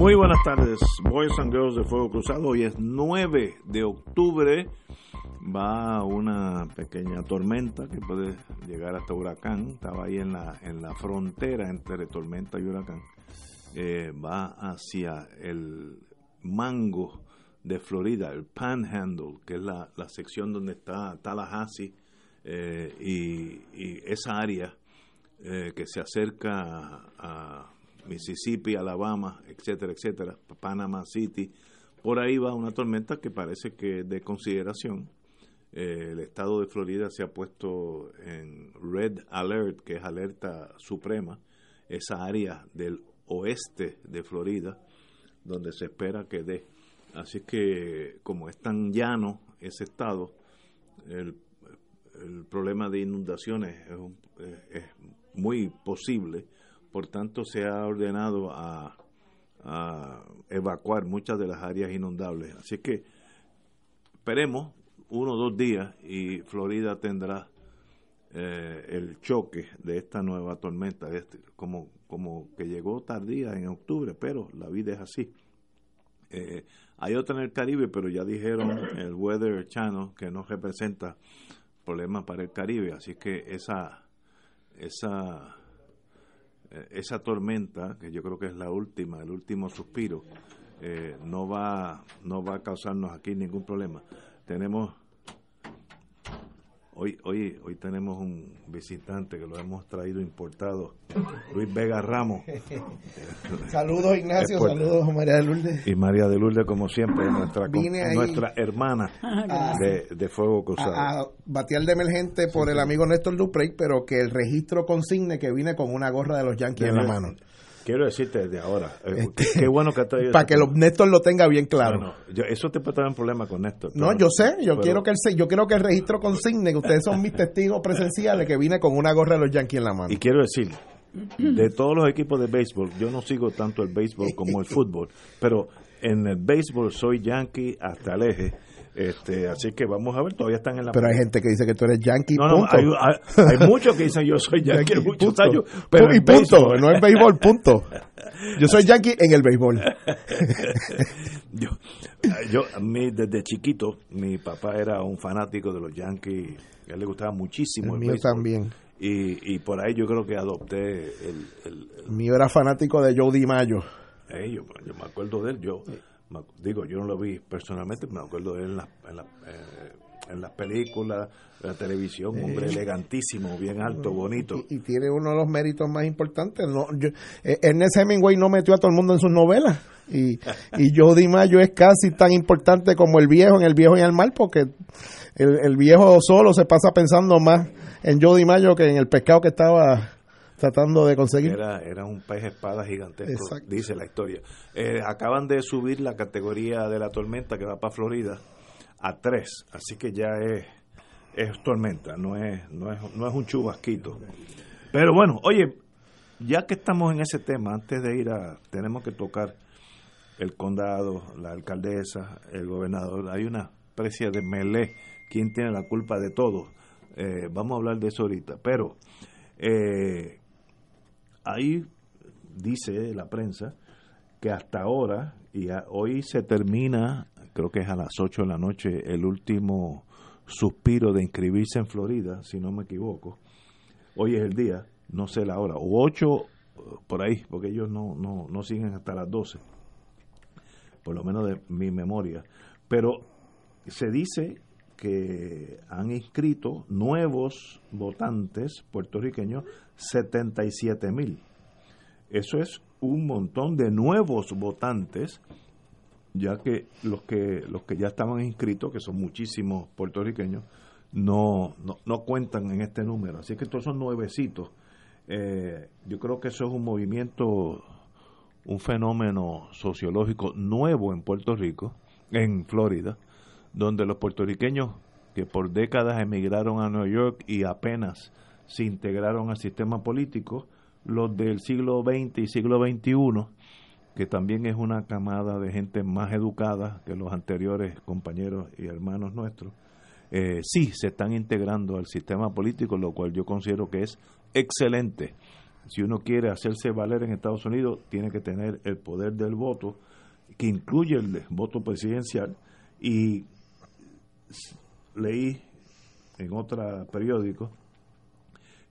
Muy buenas tardes, Boys and Girls de Fuego Cruzado. Hoy es 9 de octubre. Va una pequeña tormenta que puede llegar hasta huracán. Estaba ahí en la, en la frontera entre tormenta y huracán. Eh, va hacia el mango de Florida, el Panhandle, que es la, la sección donde está Tallahassee eh, y, esa área eh, que se acerca a Mississippi, Alabama, etcétera, etcétera, Panama City. Por ahí va una tormenta que parece que de consideración. Eh, el estado de Florida se ha puesto en red alert, que es alerta suprema, esa área del oeste de Florida, donde se espera que dé. Así que como es tan llano ese estado, el, problema de inundaciones es, es muy posible por tanto se ha ordenado a, evacuar muchas de las áreas inundables. Así que esperemos uno o dos días y Florida tendrá eh, el choque de esta nueva tormenta, este, como, como que llegó tardía en octubre, pero la vida es así. Eh, hay otra en el Caribe, pero ya dijeron el Weather Channel que no representa problemas para el Caribe, así que esa esa esa tormenta, que yo creo que es la última, el último suspiro, eh, no va no va a causarnos aquí ningún problema. Tenemos hoy hoy hoy tenemos un visitante que lo hemos traído importado, Luis Vega Ramos. saludos Ignacio, saludos María de Lourdes. Y María de Lourdes como siempre, nuestra nuestra hermana ah, de, Fuego Cruzado. A, batear de emergente por el amigo Néstor Duprey, pero que el registro consigne que vine con una gorra de los Yankees en la mano. Quiero decirte desde ahora, eh, este, qué bueno que estoy... Para que los, Néstor lo tenga bien claro. eso te puede traer un problema con Néstor. No, yo sé, yo quiero que el, yo quiero que el registro consigne que ustedes son mis testigos presenciales que vine con una gorra de los Yankees en la mano. Y quiero decir, de todos los equipos de béisbol, yo no sigo tanto el béisbol como el fútbol, pero en el béisbol soy Yankee hasta el eje este, así que vamos a ver, todavía están en la. Pero hay gente que dice que tú eres yankee. No, no, hay, hay, muchos que dicen yo soy yankee, muchos años. Pero y punto, no es béisbol, punto. Yo soy yankee en el béisbol. yo, yo a mí, desde chiquito, mi papá era un fanático de los yankees. A él le gustaba muchísimo el, mío también. Y, y por ahí yo creo que adopté el. el, mío era fanático de Joe DiMaggio. Eh, yo, yo me acuerdo de él. Yo digo, yo no lo vi personalmente, me acuerdo de él en, la, en, la, eh, en las películas, la televisión, un hombre elegantísimo, bien alto, bonito. Y, tiene uno de los méritos más importantes. No, yo, eh, Ernest Hemingway no metió a todo el mundo en sus novelas. Y, y Jody Mayo es casi tan importante como el viejo en El viejo y el mal, porque el, el viejo solo se pasa pensando más en Jody Mayo que en el pescado que estaba tratando de conseguir. Era, era un pez espada gigantesco, dice la historia. Eh, acaban de subir la categoría de la tormenta que va para Florida a tres, así que ya es, es tormenta, no es, no, es, no es un chubasquito. Pero bueno, oye, ya que estamos en ese tema, antes de ir a, tenemos que tocar el condado, la alcaldesa, el gobernador, hay una especie de melé, quién tiene la culpa de todo. Eh, vamos a hablar de eso ahorita, pero eh, ahí dice la prensa que hasta ahora, y hoy se termina, creo que es a las 8 de la noche, el último suspiro de inscribirse en Florida, si no me equivoco. Hoy es el día, no sé la hora, o 8 por ahí, porque ellos no, no, no siguen hasta las 12, por lo menos de mi memoria. Pero se dice que han inscrito nuevos votantes puertorriqueños 77 mil. Eso es un montón de nuevos votantes, ya que los que los que ya estaban inscritos, que son muchísimos puertorriqueños, no, no, cuentan en este número. Así que estos son nuevecitos. Eh, yo creo que eso es un movimiento, un fenómeno sociológico nuevo en Puerto Rico, en Florida, donde los puertorriqueños que por décadas emigraron a Nueva York y apenas se integraron al sistema político, los del siglo XX y siglo XXI, que también es una camada de gente más educada que los anteriores compañeros y hermanos nuestros, eh, sí se están integrando al sistema político, lo cual yo considero que es excelente. Si uno quiere hacerse valer en Estados Unidos, tiene que tener el poder del voto, que incluye el voto presidencial, y leí en otro periódico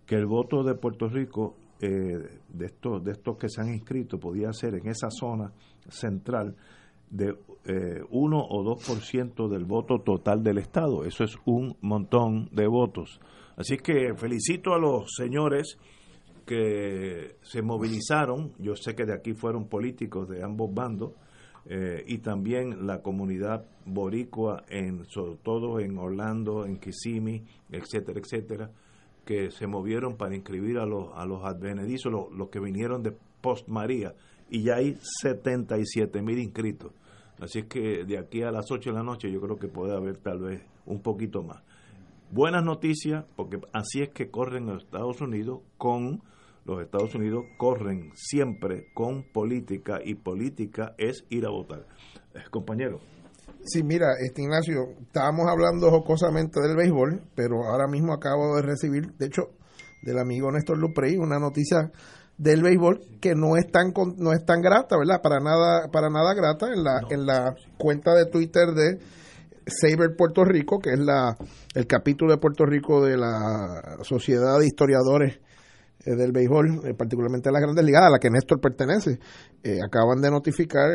que el voto de Puerto Rico eh, de estos de estos que se han inscrito podía ser en esa zona central de eh, 1 o 2% del voto total del Estado. Eso es un montón de votos. Así que felicito a los señores que se movilizaron. Yo sé que de aquí fueron políticos de ambos bandos. Eh, y también la comunidad boricua, en, sobre todo en Orlando, en Kissimmee, etcétera, etcétera, que se movieron para inscribir a los, a los advenedizos, los, que vinieron de Post María, y ya hay 77 mil inscritos. Así es que de aquí a las 8 de la noche yo creo que puede haber tal vez un poquito más. Buenas noticias, porque así es que corren los Estados Unidos con los Estados Unidos corren siempre con política y política es ir a votar. Eh, compañero. Sí, mira, este Ignacio, estábamos hablando jocosamente del béisbol, pero ahora mismo acabo de recibir, de hecho, del amigo Néstor Luprey, una noticia del béisbol que no es tan no es tan grata, ¿verdad? Para nada para nada grata en la en la cuenta de Twitter de Saber Puerto Rico, que es la el capítulo de Puerto Rico de la Sociedad de Historiadores del béisbol, eh, particularmente las grandes ligadas, a la que Néstor pertenece, eh, acaban de notificar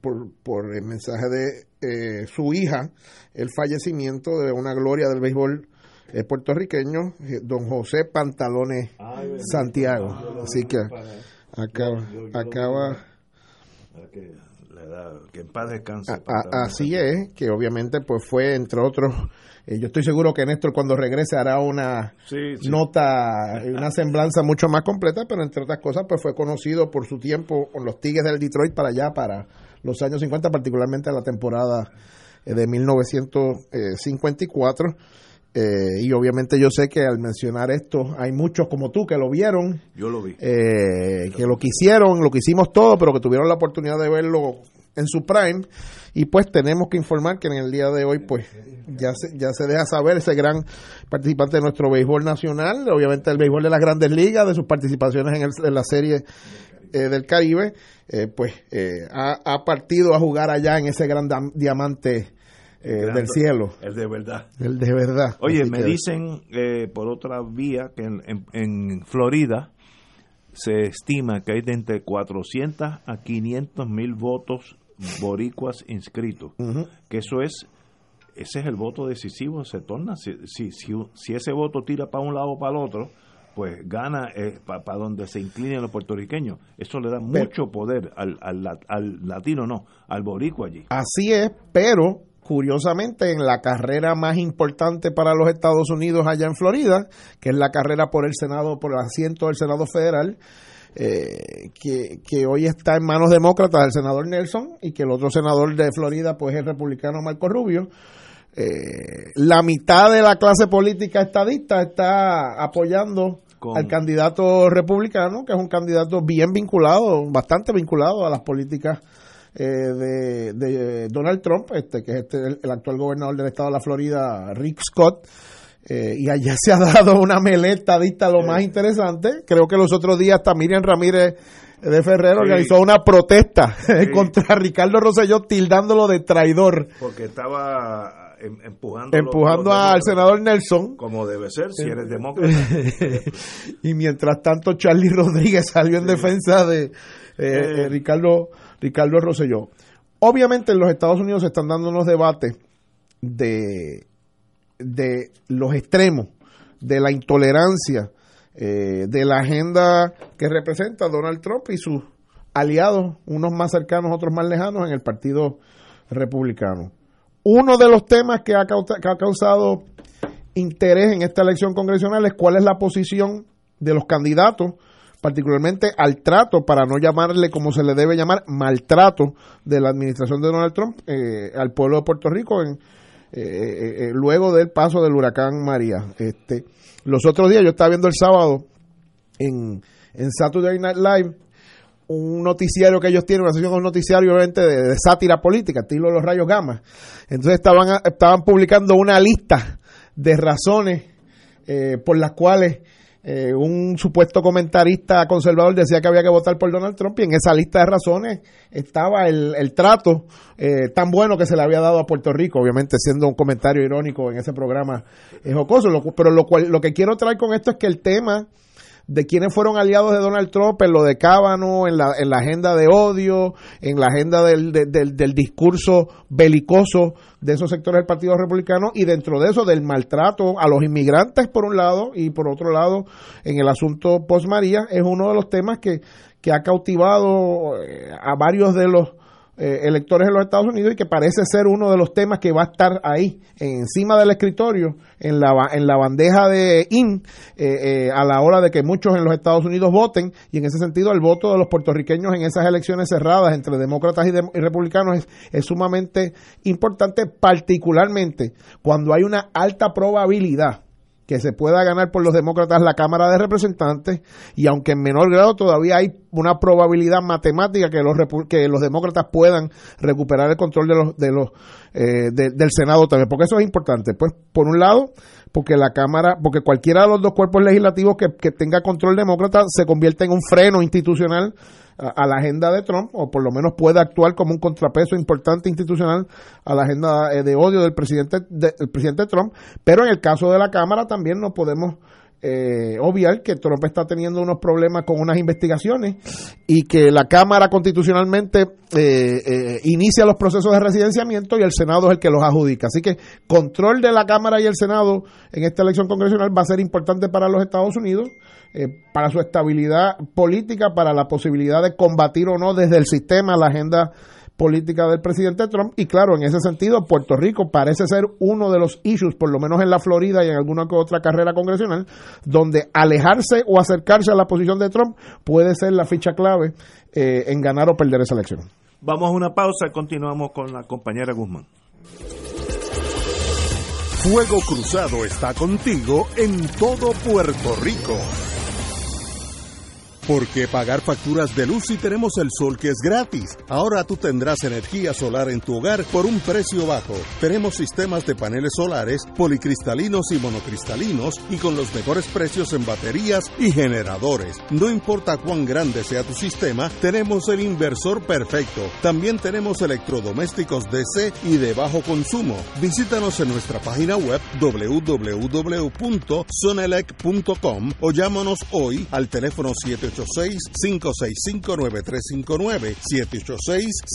por, por el mensaje de su hija el fallecimiento de una gloria del béisbol puertorriqueño, don José Pantalones Santiago. Así que acaba, acaba que en paz descanse. así es, que obviamente pues fue entre otros eh, yo estoy seguro que Néstor cuando regrese hará una nota, una semblanza mucho más completa, pero entre otras cosas pues fue conocido por su tiempo con los Tigres del Detroit para allá, para los años 50, particularmente la temporada eh, de 1954. Eh, y obviamente yo sé que al mencionar esto hay muchos como tú que lo vieron. Yo lo vi. que lo quisieron, lo que hicimos todo, pero que tuvieron la oportunidad de verlo en su prime y pues tenemos que informar que en el día de hoy pues ya se, ya se deja saber ese gran participante de nuestro béisbol nacional, obviamente el béisbol de las grandes ligas, de sus participaciones en, la serie eh, del Caribe, eh, pues eh, ha, partido a jugar allá en ese gran diamante del cielo. El de verdad. El de verdad. Oye, me dicen por otra vía que en, en Florida se estima que hay de entre 400 a 500 mil votos boricuas inscritos, que eso es, ese es el voto decisivo, se torna, si, si, si, ese voto tira para un lado o para el otro, pues gana eh, para donde se inclinen los puertorriqueños. Eso le da mucho poder al, al, al, latino, no, al boricua allí. Así es, pero curiosamente en la carrera más importante para los Estados Unidos allá en Florida, que es la carrera por el Senado, por el asiento del Senado Federal, eh, que, hoy está en manos demócratas del senador Nelson y que el otro senador de Florida pues es el republicano Marco Rubio. Eh, la mitad de la clase política estadista está apoyando al candidato republicano, que es un candidato bien vinculado, bastante vinculado a las políticas eh, de, Donald Trump, este que es este, el, actual gobernador del estado de la Florida, Rick Scott. Eh, y allá se ha dado una meleta lo más interesante. Creo que los otros días hasta Miriam Ramírez de Ferrero organizó una protesta contra Ricardo Rosselló tildándolo de traidor. Porque estaba em, empujando, empujando al senador Nelson. Como debe ser, si eres demócrata. y mientras tanto Charlie Rodríguez salió en defensa de eh, eh, Ricardo, Ricardo Rosselló. Obviamente en los Estados Unidos se están dando unos debates de de los extremos, de la intolerancia, eh, de la agenda que representa Donald Trump y sus aliados, unos más cercanos, otros más lejanos, en el Partido Republicano. Uno de los temas que ha, causado interés en esta elección congresional es cuál es la posición de los candidatos, particularmente al trato, para no llamarle como se le debe llamar, maltrato de la administración de Donald Trump eh, al pueblo de Puerto Rico en, eh, eh, luego del paso del huracán María. Este, los otros días, yo estaba viendo el sábado en, en Saturday Night Live, un noticiario que ellos tienen, una sesión un noticiario obviamente de, sátira política, estilo los rayos gamma. Entonces estaban, estaban publicando una lista de razones eh, por las cuales eh, un supuesto comentarista conservador decía que había que votar por Donald Trump y en esa lista de razones estaba el, el trato eh, tan bueno que se le había dado a Puerto Rico, obviamente siendo un comentario irónico en ese programa jocoso, pero lo, cual, lo que quiero traer con esto es que el tema de quienes fueron aliados de Donald Trump en lo de Cábano, en la, en la agenda de odio, en la agenda del, del, discurso belicoso de esos sectores del Partido Republicano y dentro de eso del maltrato a los inmigrantes por un lado y por otro lado en el asunto post María es uno de los temas que, que ha cautivado eh, a varios de los eh, electores en los Estados Unidos y que parece ser uno de los temas que va a estar ahí, encima del escritorio, en la, en la bandeja de IN, eh, eh, a la hora de que muchos en los Estados Unidos voten, y en ese sentido el voto de los puertorriqueños en esas elecciones cerradas entre demócratas y, y republicanos es, es sumamente importante, particularmente cuando hay una alta probabilidad que se pueda ganar por los demócratas la Cámara de Representantes y aunque en menor grado todavía hay una probabilidad matemática que los que los demócratas puedan recuperar el control de los de los eh, del Senado también porque eso es importante. Pues por un lado porque la Cámara porque cualquiera de los dos cuerpos legislativos que, que tenga control demócrata se convierte en un freno institucional a, la agenda de Trump, o por lo menos puede actuar como un contrapeso importante institucional a la agenda eh, de odio del presidente, del presidente Trump, pero en el caso de la Cámara también no podemos eh, que Trump está teniendo unos problemas con unas investigaciones y que la Cámara constitucionalmente eh, eh, inicia los procesos de residenciamiento y el Senado es el que los adjudica. Así que control de la Cámara y el Senado en esta elección congresional va a ser importante para los Estados Unidos, para su estabilidad política, para la posibilidad de combatir o no desde el sistema la agenda política del presidente Trump y claro, en ese sentido Puerto Rico parece ser uno de los issues, por lo menos en la Florida y en alguna que otra carrera congresional, donde alejarse o acercarse a la posición de Trump puede ser la ficha clave eh, en ganar o perder esa elección. Vamos a una pausa y continuamos con la compañera Guzmán. Fuego Cruzado está contigo en todo Puerto Rico. ¿Por qué pagar facturas de luz si tenemos el sol que es gratis? Ahora tú tendrás energía solar en tu hogar por un precio bajo. Tenemos sistemas de paneles solares, policristalinos y monocristalinos y con los mejores precios en baterías y generadores. No importa cuán grande sea tu sistema, tenemos el inversor perfecto. También tenemos electrodomésticos DC y de bajo consumo. Visítanos en nuestra página web www.sonelec.com o llámanos hoy al teléfono 78 786-565-9359.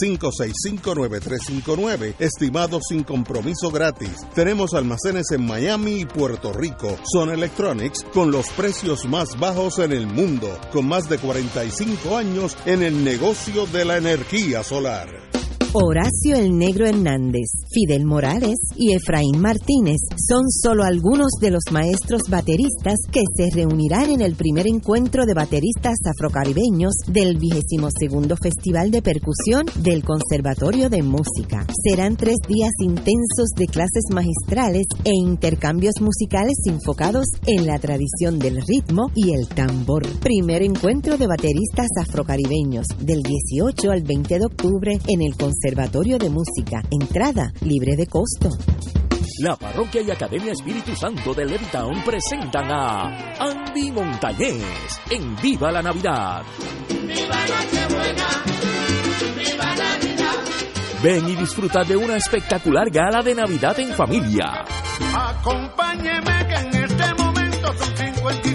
786-565-9359. Estimados sin compromiso gratis. Tenemos almacenes en Miami y Puerto Rico. Son Electronics con los precios más bajos en el mundo. Con más de 45 años en el negocio de la energía solar. Horacio el Negro Hernández, Fidel Morales y Efraín Martínez son solo algunos de los maestros bateristas que se reunirán en el primer encuentro de bateristas afrocaribeños del 22 Festival de Percusión del Conservatorio de Música. Serán tres días intensos de clases magistrales e intercambios musicales enfocados en la tradición del ritmo y el tambor. Primer encuentro de bateristas afrocaribeños del 18 al 20 de octubre en el Conservatorio Conservatorio de Música. Entrada libre de costo. La Parroquia y Academia Espíritu Santo de Levitown presentan a Andy Montañez en Viva la Navidad. ¡Viva Nochebuena! ¡Viva Navidad! Ven y disfruta de una espectacular gala de Navidad en familia. Acompáñeme que en este momento son 55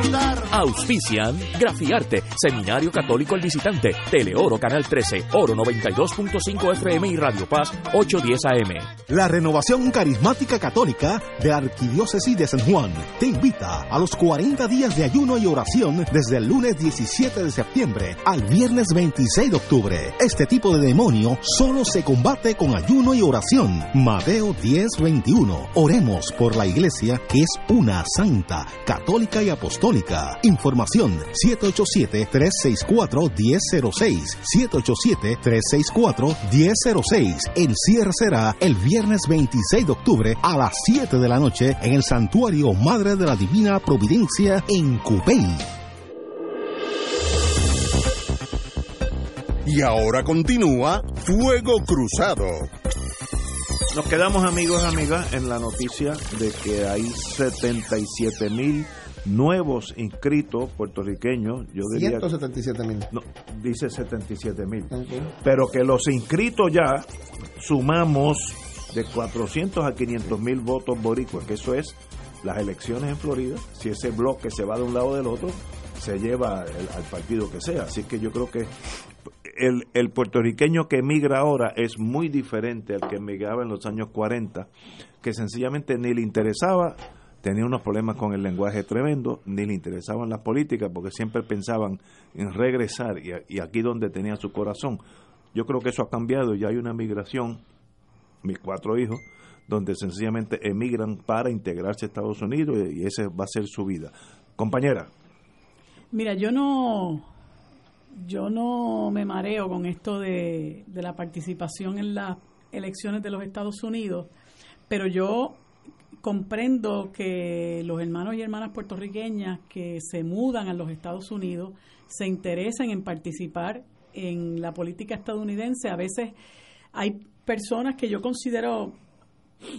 Auspician Grafiarte, Seminario Católico El Visitante, Teleoro Canal 13, Oro 92.5 FM y Radio Paz 810 AM. La renovación carismática católica de Arquidiócesis de San Juan te invita a los 40 días de ayuno y oración desde el lunes 17 de septiembre al viernes 26 de octubre. Este tipo de demonio solo se combate con ayuno y oración. Mateo 10:21. Oremos por la iglesia que es una santa, católica y apostólica. Información 787-364-1006. 787-364-1006. El cierre será el viernes 26 de octubre a las 7 de la noche en el Santuario Madre de la Divina Providencia en Cupey. Y ahora continúa Fuego Cruzado. Nos quedamos amigos y amigas en la noticia de que hay 77 mil nuevos inscritos puertorriqueños. Yo diría, 177 mil. no, dice 77 mil. Pero que los inscritos ya sumamos de 400 a 500 mil votos boricuas, que eso es las elecciones en Florida. Si ese bloque se va de un lado o del otro, se lleva el- al partido que sea. Así que yo creo que el, el puertorriqueño que emigra ahora es muy diferente al que emigraba en los años 40, que sencillamente ni le interesaba, tenía unos problemas con el lenguaje tremendo, ni le interesaban las políticas, porque siempre pensaban en regresar y, y aquí donde tenía su corazón. Yo creo que eso ha cambiado y hay una migración, mis cuatro hijos, donde sencillamente emigran para integrarse a Estados Unidos y esa va a ser su vida. Compañera, Mira, yo no, yo no me mareo con esto de la participación en las elecciones de los Estados Unidos, pero yo comprendo que los hermanos y hermanas puertorriqueñas que se mudan a los Estados Unidos se interesen en participar en la política estadounidense. A veces hay personas que yo considero,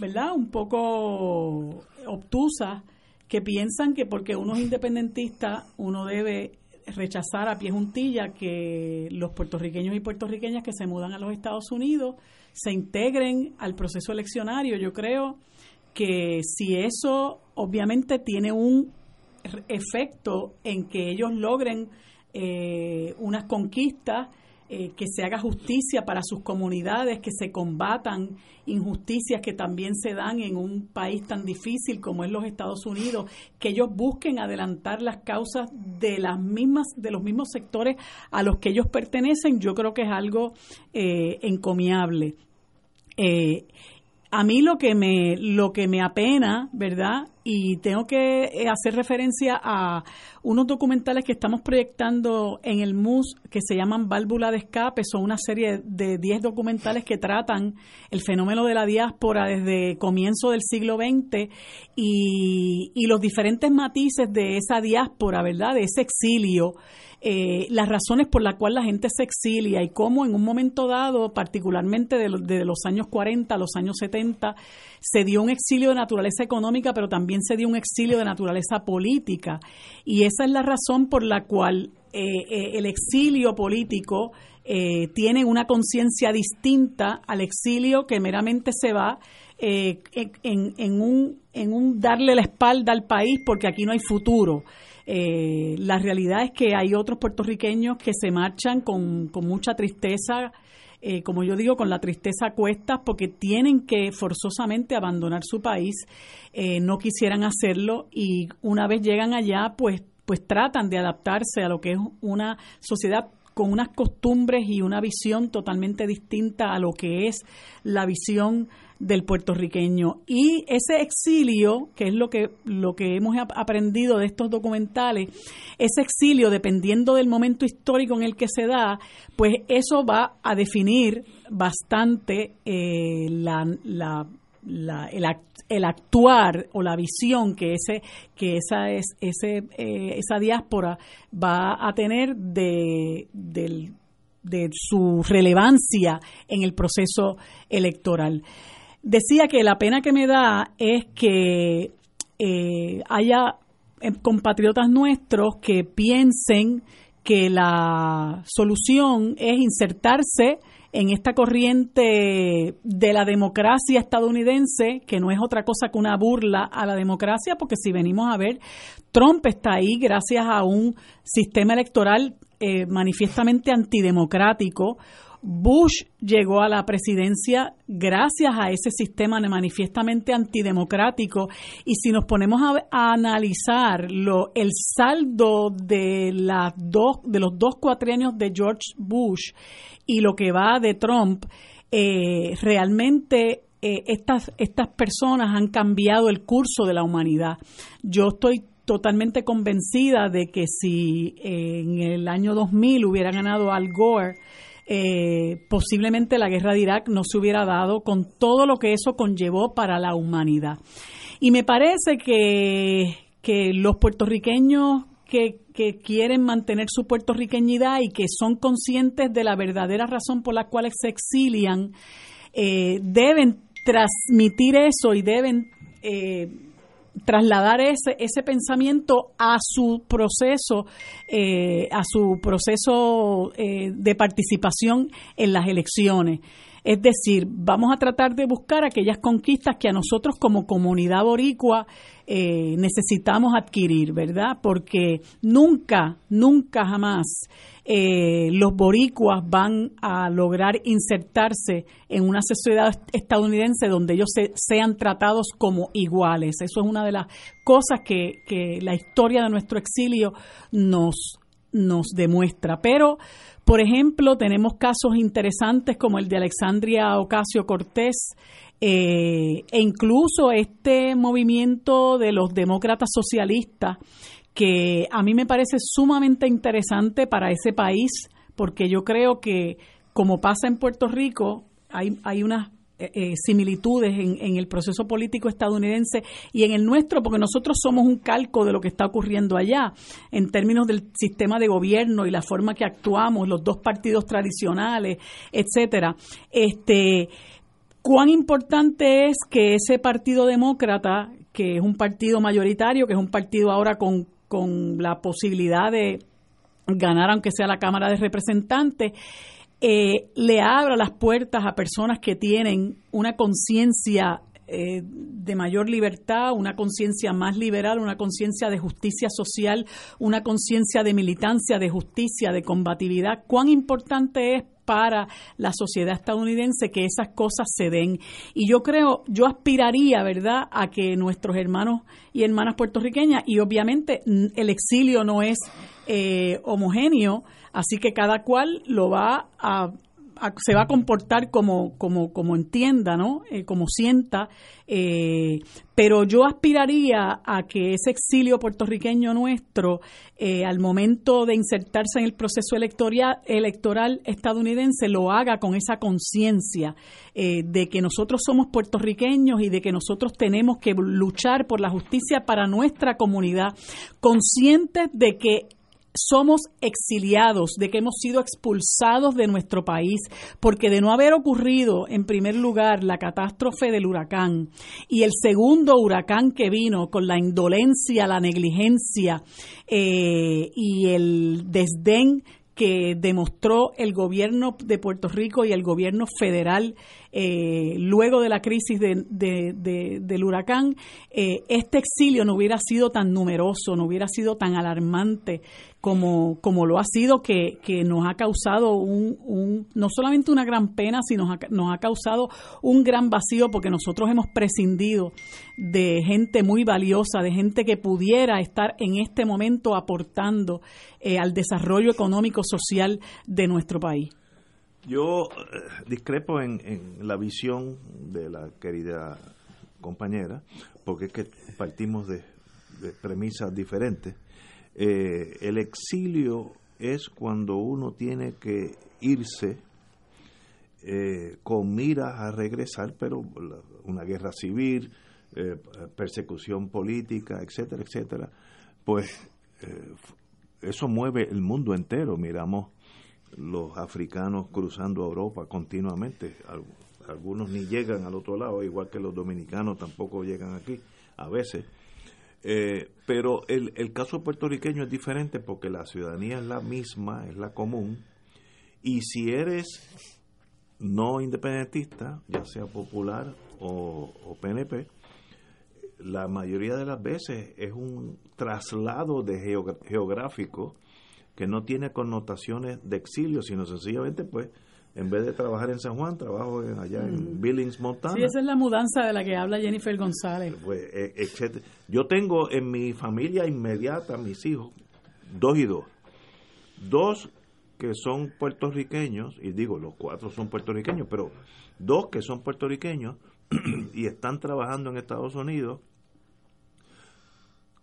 ¿verdad?, un poco obtusas que piensan que porque uno es independentista uno debe rechazar a pie juntilla que los puertorriqueños y puertorriqueñas que se mudan a los Estados Unidos se integren al proceso eleccionario. Yo creo que si eso obviamente tiene un efecto en que ellos logren eh, unas conquistas, eh, que se haga justicia para sus comunidades, que se combatan injusticias que también se dan en un país tan difícil como es los Estados Unidos, que ellos busquen adelantar las causas de las mismas, de los mismos sectores a los que ellos pertenecen, yo creo que es algo eh, encomiable. Eh, a mí lo que me lo que me apena, ¿verdad? Y tengo que eh, hacer referencia a unos documentales que estamos proyectando en el MUS que se llaman Válvula de Escape. Son una serie de 10 documentales que tratan el fenómeno de la diáspora desde comienzo del siglo XX y, y los diferentes matices de esa diáspora, ¿verdad? De ese exilio eh, las razones por las cuales la gente se exilia y cómo en un momento dado, particularmente de, de los años 40 a los años 70, se dio un exilio de naturaleza económica, pero también se dio un exilio de naturaleza política. Y esa es la razón por la cual eh, eh, el exilio político eh, tiene una conciencia distinta al exilio que meramente se va eh, en- en un, en un darle la espalda al país porque aquí no hay futuro. Eh, la realidad es que hay otros puertorriqueños que se marchan con, con mucha tristeza, eh, como yo digo, con la tristeza a cuestas, porque tienen que forzosamente abandonar su país, eh, no quisieran hacerlo y una vez llegan allá, pues, pues tratan de adaptarse a lo que es una sociedad con unas costumbres y una visión totalmente distinta a lo que es la visión del puertorriqueño y ese exilio que es lo que lo que hemos ap- aprendido de estos documentales ese exilio dependiendo del momento histórico en el que se da pues eso va a definir bastante eh, la, la- la- el, act- el actuar o la visión que ese que esa es ese eh, esa diáspora va a tener de del de su relevancia en el proceso electoral. Decía que la pena que me da es que eh, haya eh, compatriotas nuestros que piensen que la solución es insertarse en esta corriente de la democracia estadounidense, que no es otra cosa que una burla a la democracia, porque si venimos a ver, Trump está ahí gracias a un sistema electoral eh, manifiestamente antidemocrático, Bush llegó a la presidencia gracias a ese sistema manifiestamente antidemocrático y si nos ponemos a, analizar lo, el saldo de, las dos, de los dos cuatrienios de George Bush y lo que va de Trump, eh, realmente eh, estas, estas personas han cambiado el curso de la humanidad. Yo estoy totalmente convencida de que si en el año 2000 hubiera ganado Al Gore, eh, posiblemente la guerra de Irak no se hubiera dado con todo lo que eso conllevó para la humanidad. Y me parece que, que los puertorriqueños que, quieren mantener su puertorriqueñidad y que son conscientes de la verdadera razón por la cual se exilian, eh, deben transmitir eso y deben eh, trasladar ese, ese pensamiento a su proceso, eh, a su proceso eh, de participación en las elecciones. Es decir, vamos a tratar de buscar aquellas conquistas que a nosotros como comunidad boricua eh, necesitamos adquirir, ¿verdad? Porque nunca, nunca jamás eh, los boricuas van a lograr insertarse en una sociedad estadounidense donde ellos sean tratados como iguales. Eso es una de las cosas que, la historia de nuestro exilio nos, nos demuestra. Pero, por ejemplo, tenemos casos interesantes como el de Alexandria Ocasio Cortés, eh, e incluso este movimiento de los demócratas socialistas, que a mí me parece sumamente interesante para ese país, porque yo creo que, como pasa en Puerto Rico, hay, hay unas eh, eh, similitudes en, en, el proceso político estadounidense y en el nuestro, porque nosotros somos un calco de lo que está ocurriendo allá, en términos del sistema de gobierno y la forma que actuamos, los dos partidos tradicionales, etcétera. Este, cuán importante es que ese Partido Demócrata, que es un partido mayoritario, que es un partido ahora con, la posibilidad de ganar aunque sea la Cámara de Representantes, eh, le abra las puertas a personas que tienen una conciencia eh, de mayor libertad, una conciencia más liberal, una conciencia de justicia social, una conciencia de militancia, de justicia, de combatividad. Cuán importante es para la sociedad estadounidense que esas cosas se den. Y yo creo, yo aspiraría, ¿verdad?, a que nuestros hermanos y hermanas puertorriqueñas, y obviamente el exilio no es eh, homogéneo, así que cada cual lo va a se va a comportar como, como, como entienda, ¿no? Eh, como sienta. Eh, pero yo aspiraría a que ese exilio puertorriqueño nuestro, eh, al momento de insertarse en el proceso electoral, electoral estadounidense, lo haga con esa conciencia de que nosotros somos puertorriqueños y de que nosotros tenemos que luchar por la justicia para nuestra comunidad, conscientes de que somos exiliados, de que hemos sido expulsados de nuestro país, porque de no haber ocurrido, en primer lugar, la catástrofe del huracán y el segundo huracán que vino con la indolencia, la negligencia eh, y el desdén que demostró el gobierno de Puerto Rico y el gobierno federal eh, luego de la crisis del huracán, eh, este exilio no hubiera sido tan numeroso, no hubiera sido tan alarmante como, como lo ha sido, que, que nos ha causado un, un, no solamente una gran pena, sino nos ha, nos ha causado un gran vacío porque nosotros hemos prescindido de gente muy valiosa, de gente que pudiera estar en este momento aportando eh, al desarrollo económico social de nuestro país. Yo eh, discrepo en, en la visión de la querida compañera, porque es que partimos de, de premisas diferentes eh, el exilio es cuando uno tiene que irse eh, con miras a regresar, pero una guerra civil, eh, persecución política, etcétera, etcétera, pues eso mueve el mundo entero. Miramos los africanos cruzando Europa continuamente, algunos ni llegan al otro lado, igual que los dominicanos tampoco llegan aquí a veces. Eh, pero el, el caso puertorriqueño es diferente porque la ciudadanía es la misma, es la común, y si eres no independentista, ya sea popular o, PNP, la mayoría de las veces es un traslado de geográfico que no tiene connotaciones de exilio, sino sencillamente pues en vez de trabajar en San Juan, trabajo allá en Billings, Montana. Sí, esa es la mudanza de la que habla Jennifer González. Pues, eh, Yo tengo en mi familia inmediata, mis hijos, dos y dos. Dos que son puertorriqueños, y digo, los cuatro son puertorriqueños, pero dos que son puertorriqueños y están trabajando en Estados Unidos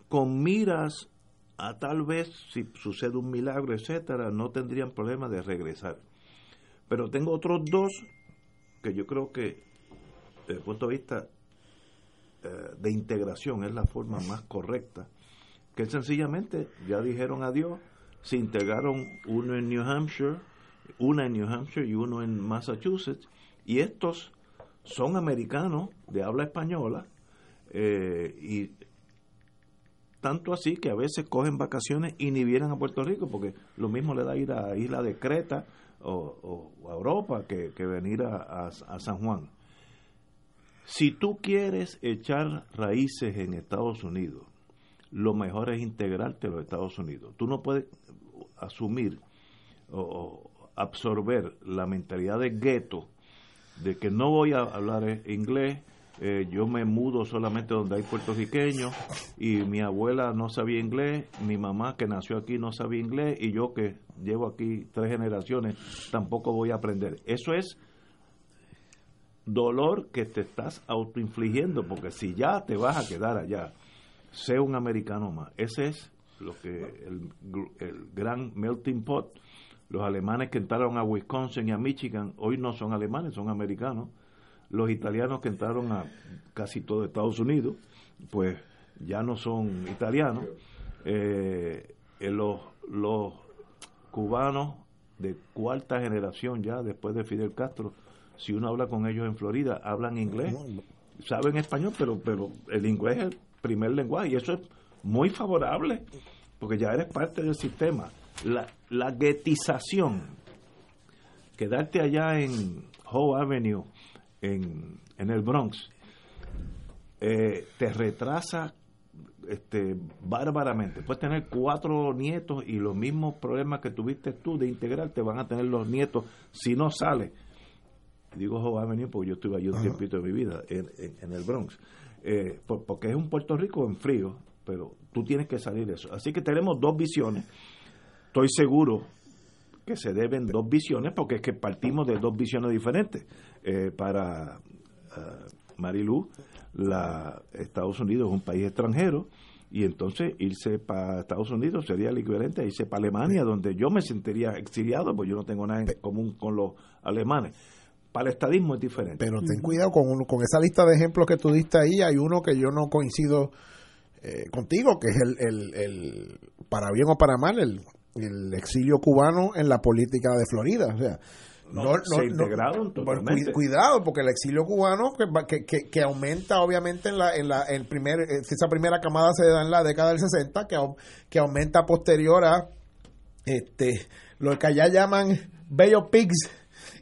con miras a tal vez, si sucede un milagro, etcétera, no tendrían problema de regresar pero tengo otros dos que yo creo que, desde el punto de vista eh, de integración, es la forma más correcta, que sencillamente ya dijeron adiós, se integraron uno en New Hampshire, una en New Hampshire y uno en Massachusetts, y estos son americanos de habla española, eh, y tanto así que a veces cogen vacaciones y ni vienen a Puerto Rico, porque lo mismo le da ir a Isla de Creta o, a Europa que, venir a, a, San Juan. Si tú quieres echar raíces en Estados Unidos, lo mejor es integrarte a los Estados Unidos. Tú no puedes asumir o absorber la mentalidad de gueto de que no voy a hablar inglés, eh, yo me mudo solamente donde hay puertorriqueños y mi abuela no sabía inglés, mi mamá que nació aquí no sabía inglés y yo que llevo aquí tres generaciones tampoco voy a aprender. Eso es dolor que te estás autoinfligiendo porque si ya te vas a quedar allá, sé un americano más. Ese es lo que el, el gran melting pot. Los alemanes que entraron a Wisconsin y a Michigan hoy no son alemanes, son americanos los italianos que entraron a casi todo Estados Unidos, pues ya no son italianos. Eh, eh, los, los cubanos de cuarta generación ya después de Fidel Castro, si uno habla con ellos en Florida, hablan inglés, saben español, pero, pero el inglés es el primer lenguaje y eso es muy favorable porque ya eres parte del sistema. La, la guetización, quedarte allá en Howe Avenue en, en el Bronx, eh, te retrasa este, bárbaramente. Puedes tener cuatro nietos y los mismos problemas que tuviste tú de integrarte van a tener los nietos si no sale. Digo va a venir porque yo estuve allí un tiempito de mi vida en, en, el Bronx. Eh, porque es un Puerto Rico en frío, pero tú tienes que salir de eso. Así que tenemos dos visiones. Estoy seguro que se deben dos visiones porque es que partimos de dos visiones diferentes. Eh, para uh, Marilu, la, Estados Unidos es un país extranjero y entonces irse para Estados Unidos sería el equivalente a irse para Alemania, donde yo me sentiría exiliado, porque yo no tengo nada en común con los alemanes. Para el estadismo es diferente. Pero ten cuidado con, uno, con esa lista de ejemplos que tú diste ahí, hay uno que yo no coincido eh, contigo, que es el, el, el, para bien o para mal, el el exilio cubano en la política de Florida. O sea, no, se integraron totalmente. Cuidado, porque el exilio cubano que, que, que, aumenta obviamente en la, en la el primer, esa primera camada se da en la década del 60, que, que aumenta posterior a este lo que allá llaman Bello Pigs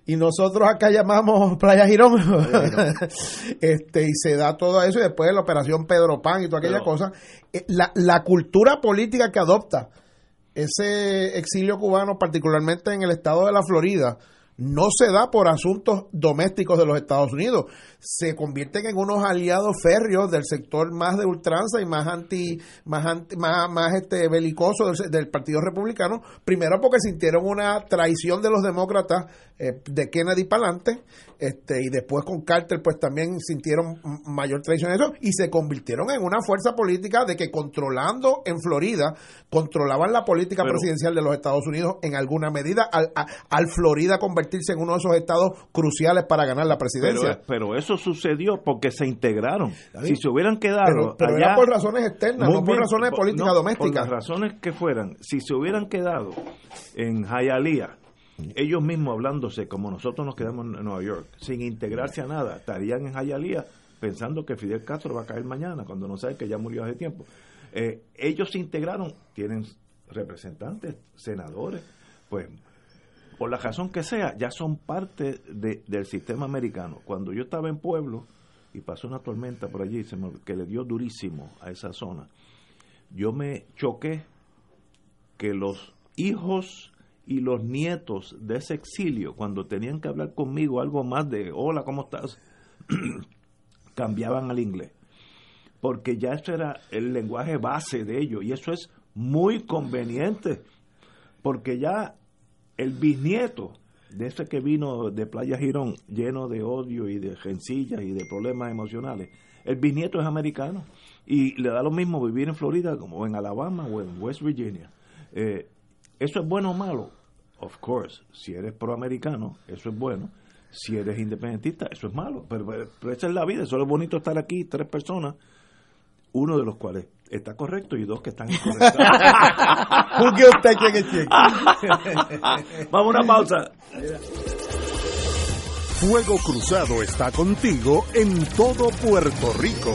y nosotros acá llamamos Playa Girón. este, y se da todo eso y después la operación Pedro Pan y toda aquella cosa. Eh, la, la cultura política que adopta ese exilio cubano, particularmente en el estado de la Florida, no se da por asuntos domésticos de los Estados Unidos, se convierten en unos aliados férreos del sector más de ultranza y más anti, más más, más este belicoso del, del, Partido Republicano, primero porque sintieron una traición de los demócratas eh, de Kennedy para adelante, este, y después con Carter pues también sintieron mayor traición eso, y se convirtieron en una fuerza política de que controlando en Florida, controlaban la política presidencial de los Estados Unidos en alguna medida, al, al, Florida convertirse en uno de esos estados cruciales para ganar la presidencia. Pero, eso sucedió porque se integraron. Si se hubieran quedado pero, era por razones externas, no por razones de política doméstica. Por las razones que fueran, si se hubieran quedado en Hialeah, ellos mismos hablándose como nosotros nos quedamos en Nueva York, sin integrarse a nada, estarían en Hialeah pensando que Fidel Castro va a caer mañana, cuando no saben que ya murió hace tiempo. Eh, ellos se integraron, tienen representantes, senadores, pues por la razón que sea, ya son parte del sistema americano. Cuando yo estaba en Pueblo y pasó una tormenta por allí que le dio durísimo a esa zona, yo me choqué que los hijos y los nietos de ese exilio, cuando tenían que hablar conmigo algo más de hola, ¿cómo estás? cambiaban al inglés. Porque ya eso era el lenguaje base de ellos y eso es muy conveniente. Porque ya el bisnieto de ese que vino de Playa Girón lleno de odio y de gencillas y de problemas emocionales, el bisnieto es americano y le da lo mismo vivir en Florida como en Alabama o en West Virginia. Eh, ¿Eso es bueno o malo? Of course, si eres proamericano, eso es bueno. Si eres independentista, eso es malo. Pero, pero, esa es la vida, eso es bonito estar aquí, tres personas, uno de los cuales está correcto y dos que están incorrectos. usted quién Vamos a una pausa. Fuego Cruzado está contigo en todo Puerto Rico.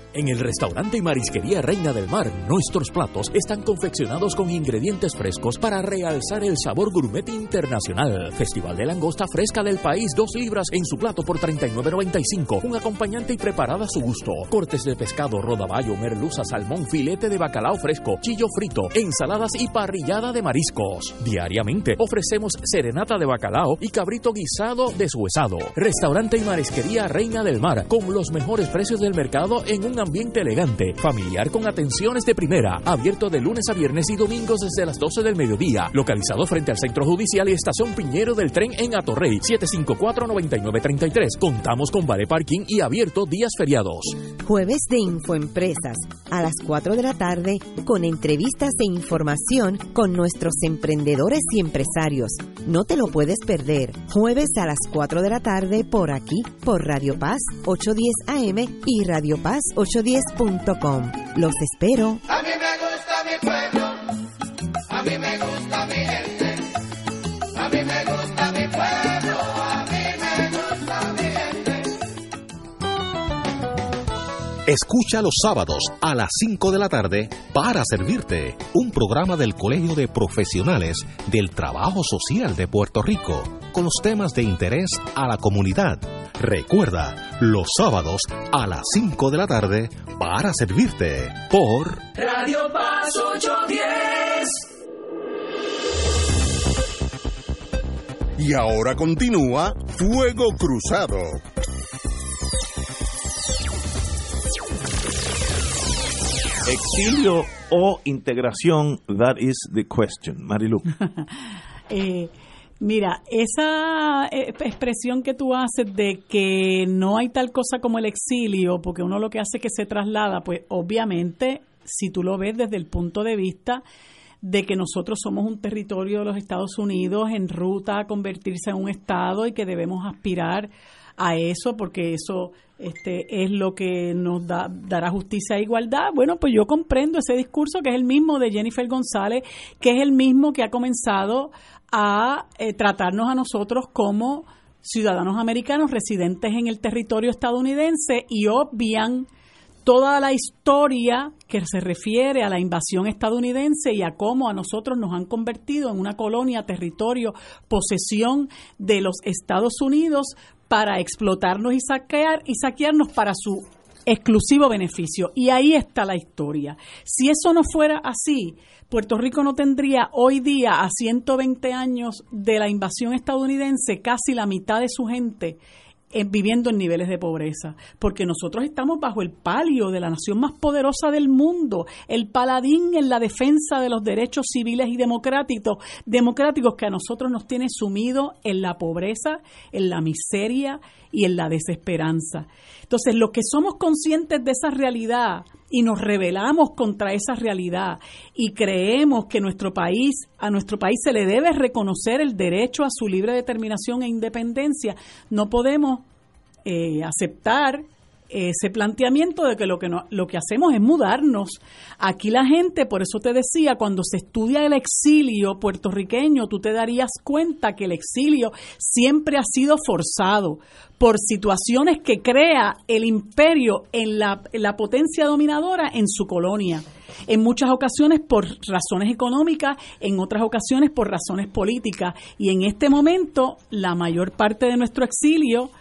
En el restaurante y marisquería Reina del Mar, nuestros platos están confeccionados con ingredientes frescos para realzar el sabor gourmet internacional. Festival de langosta fresca del país, dos libras en su plato por 39.95. Un acompañante y preparada a su gusto. Cortes de pescado, rodaballo, merluza, salmón, filete de bacalao fresco, chillo frito, ensaladas y parrillada de mariscos. Diariamente ofrecemos serenata de bacalao y cabrito guisado deshuesado. Restaurante y marisquería Reina del Mar, con los mejores precios del mercado en un ambiente elegante, familiar con atenciones de primera, abierto de lunes a viernes y domingos desde las 12 del mediodía, localizado frente al Centro Judicial y Estación Piñero del Tren en Atorrey, 754-9933. Contamos con vale parking y abierto días feriados. Jueves de Infoempresas, a las 4 de la tarde, con entrevistas e información con nuestros emprendedores y empresarios. No te lo puedes perder. Jueves a las 4 de la tarde por aquí, por Radio Paz 810 AM y Radio Paz 8 810.com. Los espero. A mí me gusta mi pueblo. A mí me gusta mi gente. A mí me gusta mi pueblo. A mí me gusta mi gente. Escucha los sábados a las 5 de la tarde para servirte un programa del Colegio de Profesionales del Trabajo Social de Puerto Rico con los temas de interés a la comunidad Recuerda, los sábados a las 5 de la tarde para servirte por Radio Paz 810. Y ahora continúa Fuego Cruzado. Exilio o integración, that is the question. Marilu. eh, Mira, esa eh, expresión que tú haces de que no hay tal cosa como el exilio, porque uno lo que hace es que se traslada, pues obviamente, si tú lo ves desde el punto de vista de que nosotros somos un territorio de los Estados Unidos en ruta a convertirse en un Estado y que debemos aspirar a eso porque eso este, es lo que nos da, dará justicia e igualdad. Bueno, pues yo comprendo ese discurso que es el mismo de Jennifer González, que es el mismo que ha comenzado a eh, tratarnos a nosotros como ciudadanos americanos residentes en el territorio estadounidense y obvian toda la historia que se refiere a la invasión estadounidense y a cómo a nosotros nos han convertido en una colonia, territorio, posesión de los Estados Unidos para explotarnos y saquear y saquearnos para su exclusivo beneficio. Y ahí está la historia. Si eso no fuera así, Puerto Rico no tendría hoy día, a 120 años de la invasión estadounidense, casi la mitad de su gente viviendo en niveles de pobreza, porque nosotros estamos bajo el palio de la nación más poderosa del mundo, el paladín en la defensa de los derechos civiles y democráticos, democráticos que a nosotros nos tiene sumido en la pobreza, en la miseria y en la desesperanza. Entonces, los que somos conscientes de esa realidad y nos rebelamos contra esa realidad y creemos que nuestro país, a nuestro país se le debe reconocer el derecho a su libre determinación e independencia, no podemos eh, aceptar ese planteamiento de que lo que lo que hacemos es mudarnos. Aquí la gente, por eso te decía, cuando se estudia el exilio puertorriqueño, tú te darías cuenta que el exilio siempre ha sido forzado por situaciones que crea el imperio en la, la potencia dominadora en su colonia. En muchas ocasiones por razones económicas, en otras ocasiones por razones políticas. Y en este momento, la mayor parte de nuestro exilio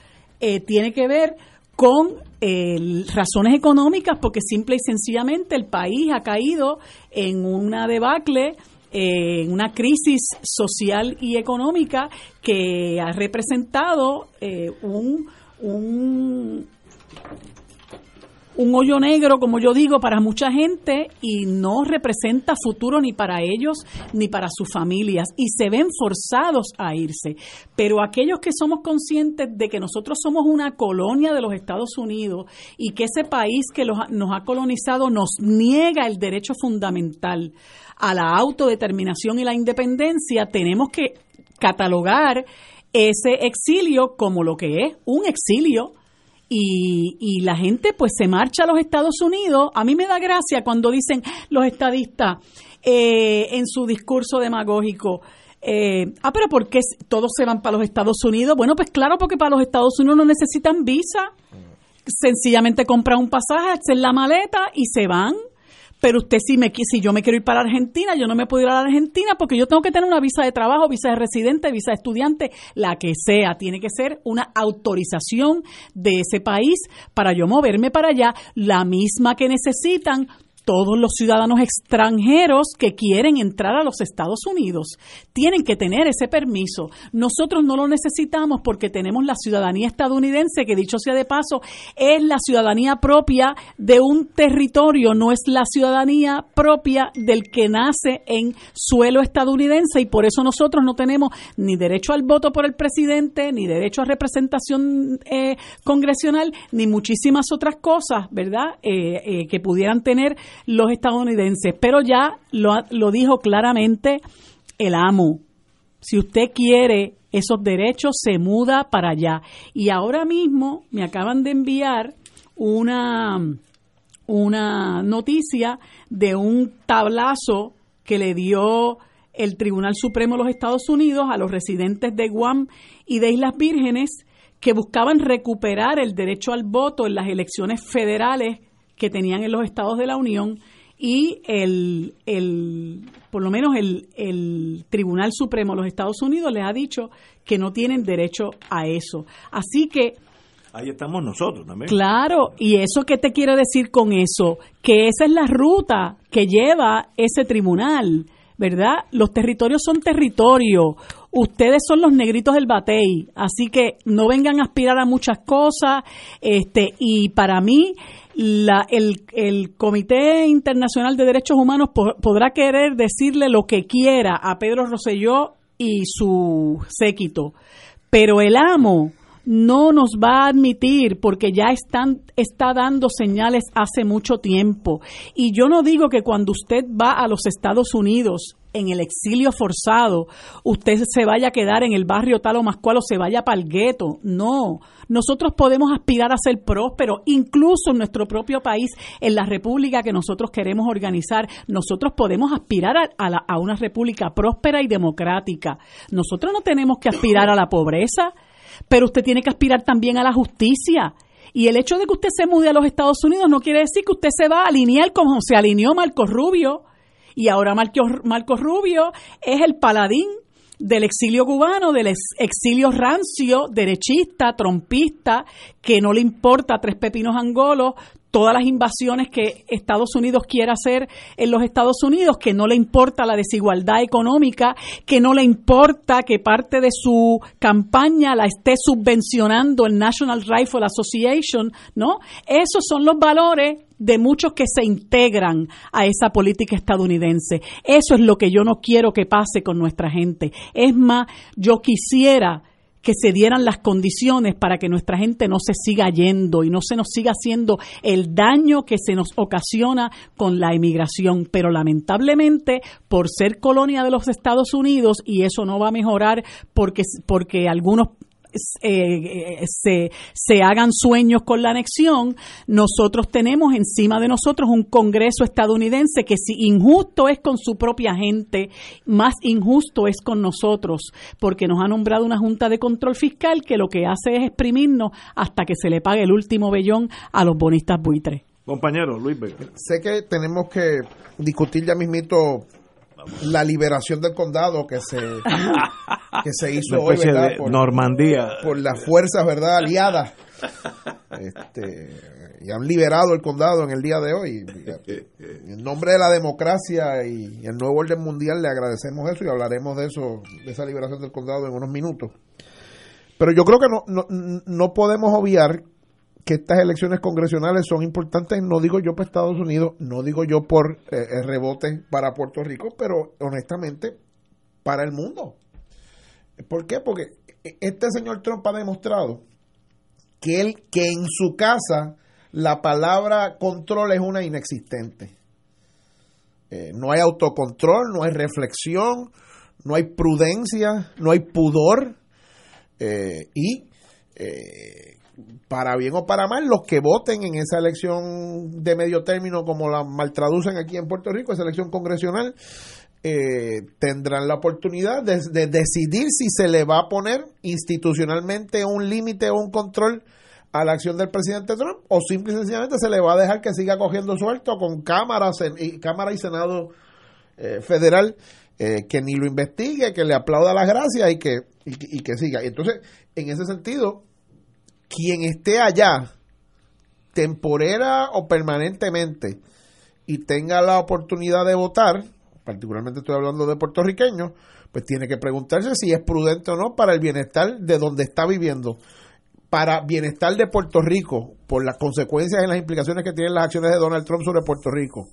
eh, tiene que ver con eh, razones económicas, porque simple y sencillamente el país ha caído en una debacle, en una crisis social y económica que ha representado eh, un, un un hoyo negro, como yo digo, para mucha gente y no representa futuro ni para ellos ni para sus familias y se ven forzados a irse. Pero aquellos que somos conscientes de que nosotros somos una colonia de los Estados Unidos y que ese país que nos ha colonizado nos niega el derecho fundamental a la autodeterminación y la independencia, tenemos que catalogar ese exilio como lo que es un exilio y, y, la gente pues se marcha a los Estados Unidos. A mí me da gracia cuando dicen los estadistas eh, en su discurso demagógico, eh, ah, pero ¿por qué todos se van para los Estados Unidos? Bueno, pues claro, porque para los Estados Unidos no necesitan visa. Sencillamente compran un pasaje, hacen la maleta y se van pero usted si me si yo me quiero ir para Argentina, yo no me puedo ir a la Argentina porque yo tengo que tener una visa de trabajo, visa de residente, visa de estudiante, la que sea, tiene que ser una autorización de ese país para yo moverme para allá, la misma que necesitan todos los ciudadanos extranjeros que quieren entrar a los Estados Unidos. Tienen que tener ese permiso. Nosotros no lo necesitamos porque tenemos la ciudadanía estadounidense, que dicho sea de paso, es la ciudadanía propia de un territorio, no es la ciudadanía propia del que nace en suelo estadounidense y por eso nosotros no tenemos ni derecho al voto por el presidente, ni derecho a representación eh, congresional, ni muchísimas otras cosas, ¿verdad?, eh, eh, que pudieran tener los estadounidenses. Pero ya lo, lo dijo claramente el amo. Si usted quiere esos derechos, se muda para allá. Y ahora mismo me acaban de enviar una, una noticia de un tablazo que le dio el Tribunal Supremo de los Estados Unidos a los residentes de Guam y de Islas Vírgenes que buscaban recuperar el derecho al voto en las elecciones federales que tenían en los estados de la Unión y el, el por lo menos el, el Tribunal Supremo de los Estados Unidos les ha dicho que no tienen derecho a eso. Así que Ahí estamos nosotros también. Claro, y eso qué te quiere decir con eso? Que esa es la ruta que lleva ese tribunal, ¿verdad? Los territorios son territorios. Ustedes son los negritos del batey, así que no vengan a aspirar a muchas cosas, este y para mí la, el, Comité Internacional de Derechos Humanos podrá querer decirle lo que quiera a Pedro Rosselló y su séquito, pero el amo no nos va a admitir porque ya están, está dando señales hace mucho tiempo. Y yo no digo que cuando usted va a los Estados Unidos en el exilio forzado, usted se vaya a quedar en el barrio tal o más cual o se vaya para el gueto. No, nosotros podemos aspirar a ser prósperos, incluso en nuestro propio país, en la república que nosotros queremos organizar, nosotros podemos aspirar a, a una república próspera y democrática. Nosotros no tenemos que aspirar a la pobreza, pero usted tiene que aspirar también a la justicia. Y el hecho de que usted se mude a los Estados Unidos no quiere decir que usted se va a alinear como se alineó Marcos Rubio y ahora Marcos, Rubio es el paladín del exilio cubano, del exilio rancio, derechista, trompista, que no le importa tres pepinos angolos, todas las invasiones que Estados Unidos quiere hacer en los Estados Unidos, que no le importa la desigualdad económica, que no le importa que parte de su campaña la esté subvencionando el National Rifle Association, ¿no? Esos son los valores de muchos que se integran a esa política estadounidense. Eso es lo que yo no quiero que pase con nuestra gente. Es más, yo quisiera que se dieran las condiciones para que nuestra gente no se siga yendo y no se nos siga haciendo el daño que se nos ocasiona con la emigración. Pero lamentablemente, por ser colonia de los Estados Unidos, y eso no va a mejorar porque, porque algunos eh, se, se hagan sueños con la anexión, nosotros tenemos encima de nosotros un Congreso estadounidense que si injusto es con su propia gente, más injusto es con nosotros, porque nos ha nombrado una Junta de Control Fiscal que lo que hace es exprimirnos hasta que se le pague el último vellón a los bonistas buitres. Compañero Luis Vega. Sé que tenemos que discutir ya mismito la liberación del condado que se que se hizo hoy por, Normandía. por las fuerzas verdad aliadas. Este, y han liberado el condado en el día de hoy. En nombre de la democracia y el nuevo orden mundial le agradecemos eso y hablaremos de eso de esa liberación del condado en unos minutos. Pero yo creo que no, no, no podemos obviar que estas elecciones congresionales son importantes, no digo yo para Estados Unidos, no digo yo por eh, rebote para Puerto Rico, pero honestamente para el mundo. ¿Por qué? Porque este señor Trump ha demostrado que él, que en su casa la palabra control es una inexistente. Eh, no hay autocontrol, no hay reflexión, no hay prudencia, no hay pudor. Eh, y para bien o para mal, los que voten en esa elección de medio término, como la maltraducen aquí en Puerto Rico, esa elección congresional, eh, tendrán la oportunidad de, decidir si se le va a poner institucionalmente un límite o un control a la acción del presidente Trump o simple y sencillamente se le va a dejar que siga cogiendo suelto con cámaras cámara y senado eh, federal eh, que ni lo investigue que le aplauda las gracias y que y, y que siga. Entonces en ese sentido quien esté allá, temporera o permanentemente, y tenga la oportunidad de votar, particularmente estoy hablando de puertorriqueños, pues tiene que preguntarse si es prudente o no para el bienestar de donde está viviendo, para bienestar de Puerto Rico, por las consecuencias y las implicaciones que tienen las acciones de Donald Trump sobre Puerto Rico.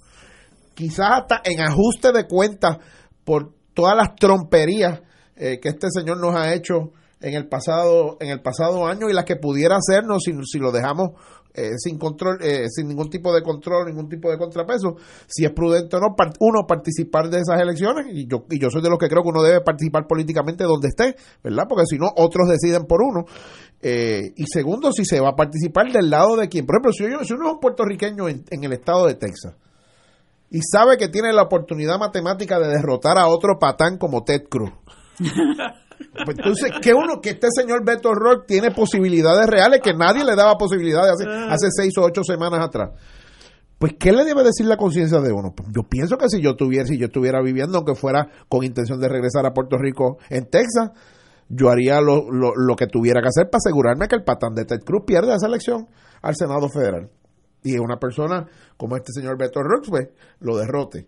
Quizás hasta en ajuste de cuentas por todas las tromperías eh, que este señor nos ha hecho en el pasado en el pasado año y las que pudiera hacernos si, si lo dejamos eh, sin control eh, sin ningún tipo de control ningún tipo de contrapeso si es prudente o no uno participar de esas elecciones y yo y yo soy de los que creo que uno debe participar políticamente donde esté verdad porque si no otros deciden por uno. Eh, y segundo si se va a participar del lado de quien por ejemplo si, yo, si uno es un puertorriqueño en, en el estado de Texas y sabe que tiene la oportunidad matemática de derrotar a otro patán como Ted Cruz Pues entonces, que uno, que este señor Beto Rock tiene posibilidades reales que nadie le daba posibilidades hace, ah. hace seis o ocho semanas atrás. Pues, ¿qué le debe decir la conciencia de uno? Pues, yo pienso que si yo tuviera, si yo estuviera viviendo, aunque fuera con intención de regresar a Puerto Rico en Texas, yo haría lo, lo, lo que tuviera que hacer para asegurarme que el patán de Ted Cruz pierda esa elección al Senado Federal. Y una persona como este señor Beto Rock, pues, lo derrote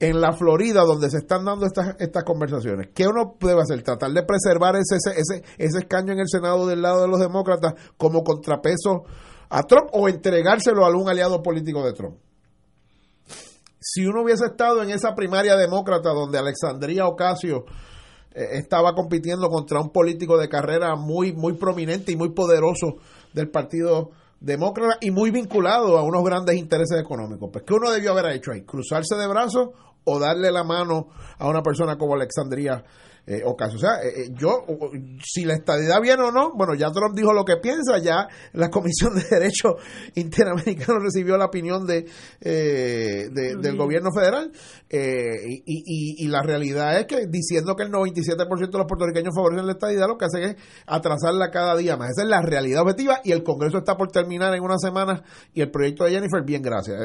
en la Florida donde se están dando estas, estas conversaciones, ¿qué uno debe hacer? Tratar de preservar ese, ese, ese escaño en el Senado del lado de los demócratas como contrapeso a Trump o entregárselo a algún aliado político de Trump. Si uno hubiese estado en esa primaria demócrata donde Alexandria Ocasio eh, estaba compitiendo contra un político de carrera muy, muy prominente y muy poderoso del Partido Demócrata y muy vinculado a unos grandes intereses económicos. Pues, ¿qué uno debió haber hecho ahí? ¿Cruzarse de brazos o darle la mano a una persona como Alexandria eh, Ocasio. O sea, eh, eh, yo, si la estadidad viene o no, bueno, ya Trump dijo lo que piensa, ya la Comisión de Derechos Interamericano recibió la opinión de, eh, del gobierno federal y, y, y, la realidad es que diciendo que el 97% de los puertorriqueños favorecen la estadidad, lo que hace es atrasarla cada día más. Esa es la realidad objetiva y el Congreso está por terminar en unas semanas y el proyecto de Jennifer, bien, gracias.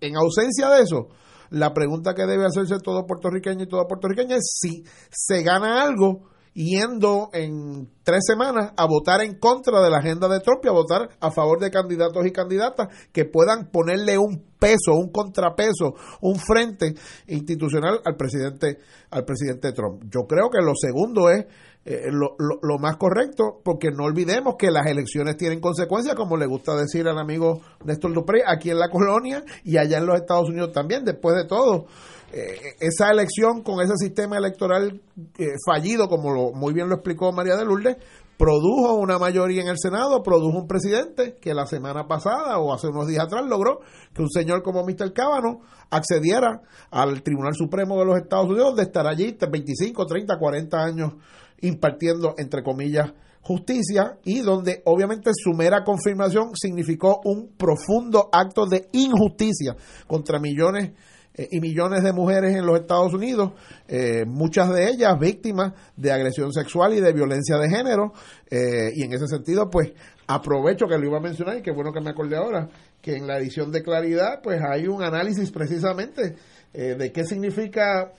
en ausencia de eso, la pregunta que debe hacerse todo puertorriqueño y toda puertorriqueña es si se gana algo yendo en tres semanas a votar en contra de la agenda de Trump y a votar a favor de candidatos y candidatas que puedan ponerle un peso, un contrapeso, un frente institucional al presidente, al presidente Trump. Yo creo que lo segundo es eh, lo, lo, más correcto, porque no olvidemos que las elecciones tienen consecuencias, como le gusta decir al amigo Néstor Dupré, aquí en la colonia y allá en los Estados Unidos también, después de todo. Eh, esa elección con ese sistema electoral eh, fallido, como lo, muy bien lo explicó María de Lourdes, produjo una mayoría en el Senado, produjo un presidente que la semana pasada o hace unos días atrás logró que un señor como Mr. Cábano accediera al Tribunal Supremo de los Estados Unidos, donde estará allí 25, 30, 40 años impartiendo, entre comillas, justicia y donde obviamente su mera confirmación significó un profundo acto de injusticia contra millones eh, y millones de mujeres en los Estados Unidos, eh, muchas de ellas víctimas de agresión sexual y de violencia de género. Eh, y en ese sentido, pues aprovecho que lo iba a mencionar y qué bueno que me acordé ahora, que en la edición de Claridad, pues hay un análisis precisamente de qué significa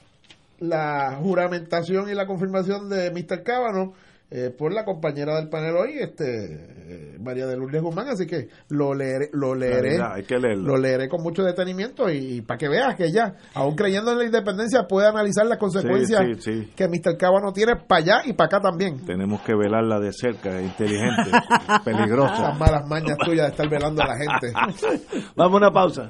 la juramentación y la confirmación de Mr. Cábano eh, por la compañera del panel hoy, este eh, María de Lourdes Guzmán, así que lo leeré, lo leeré, lo leeré con mucho detenimiento y, para que veas que ya, aún creyendo en la independencia, puede analizar las consecuencias que Mr. Cábano tiene para allá y para acá también. Tenemos que velarla de cerca, inteligente, peligrosa. Las malas mañas tuyas de estar velando a la gente. Vamos a una pausa.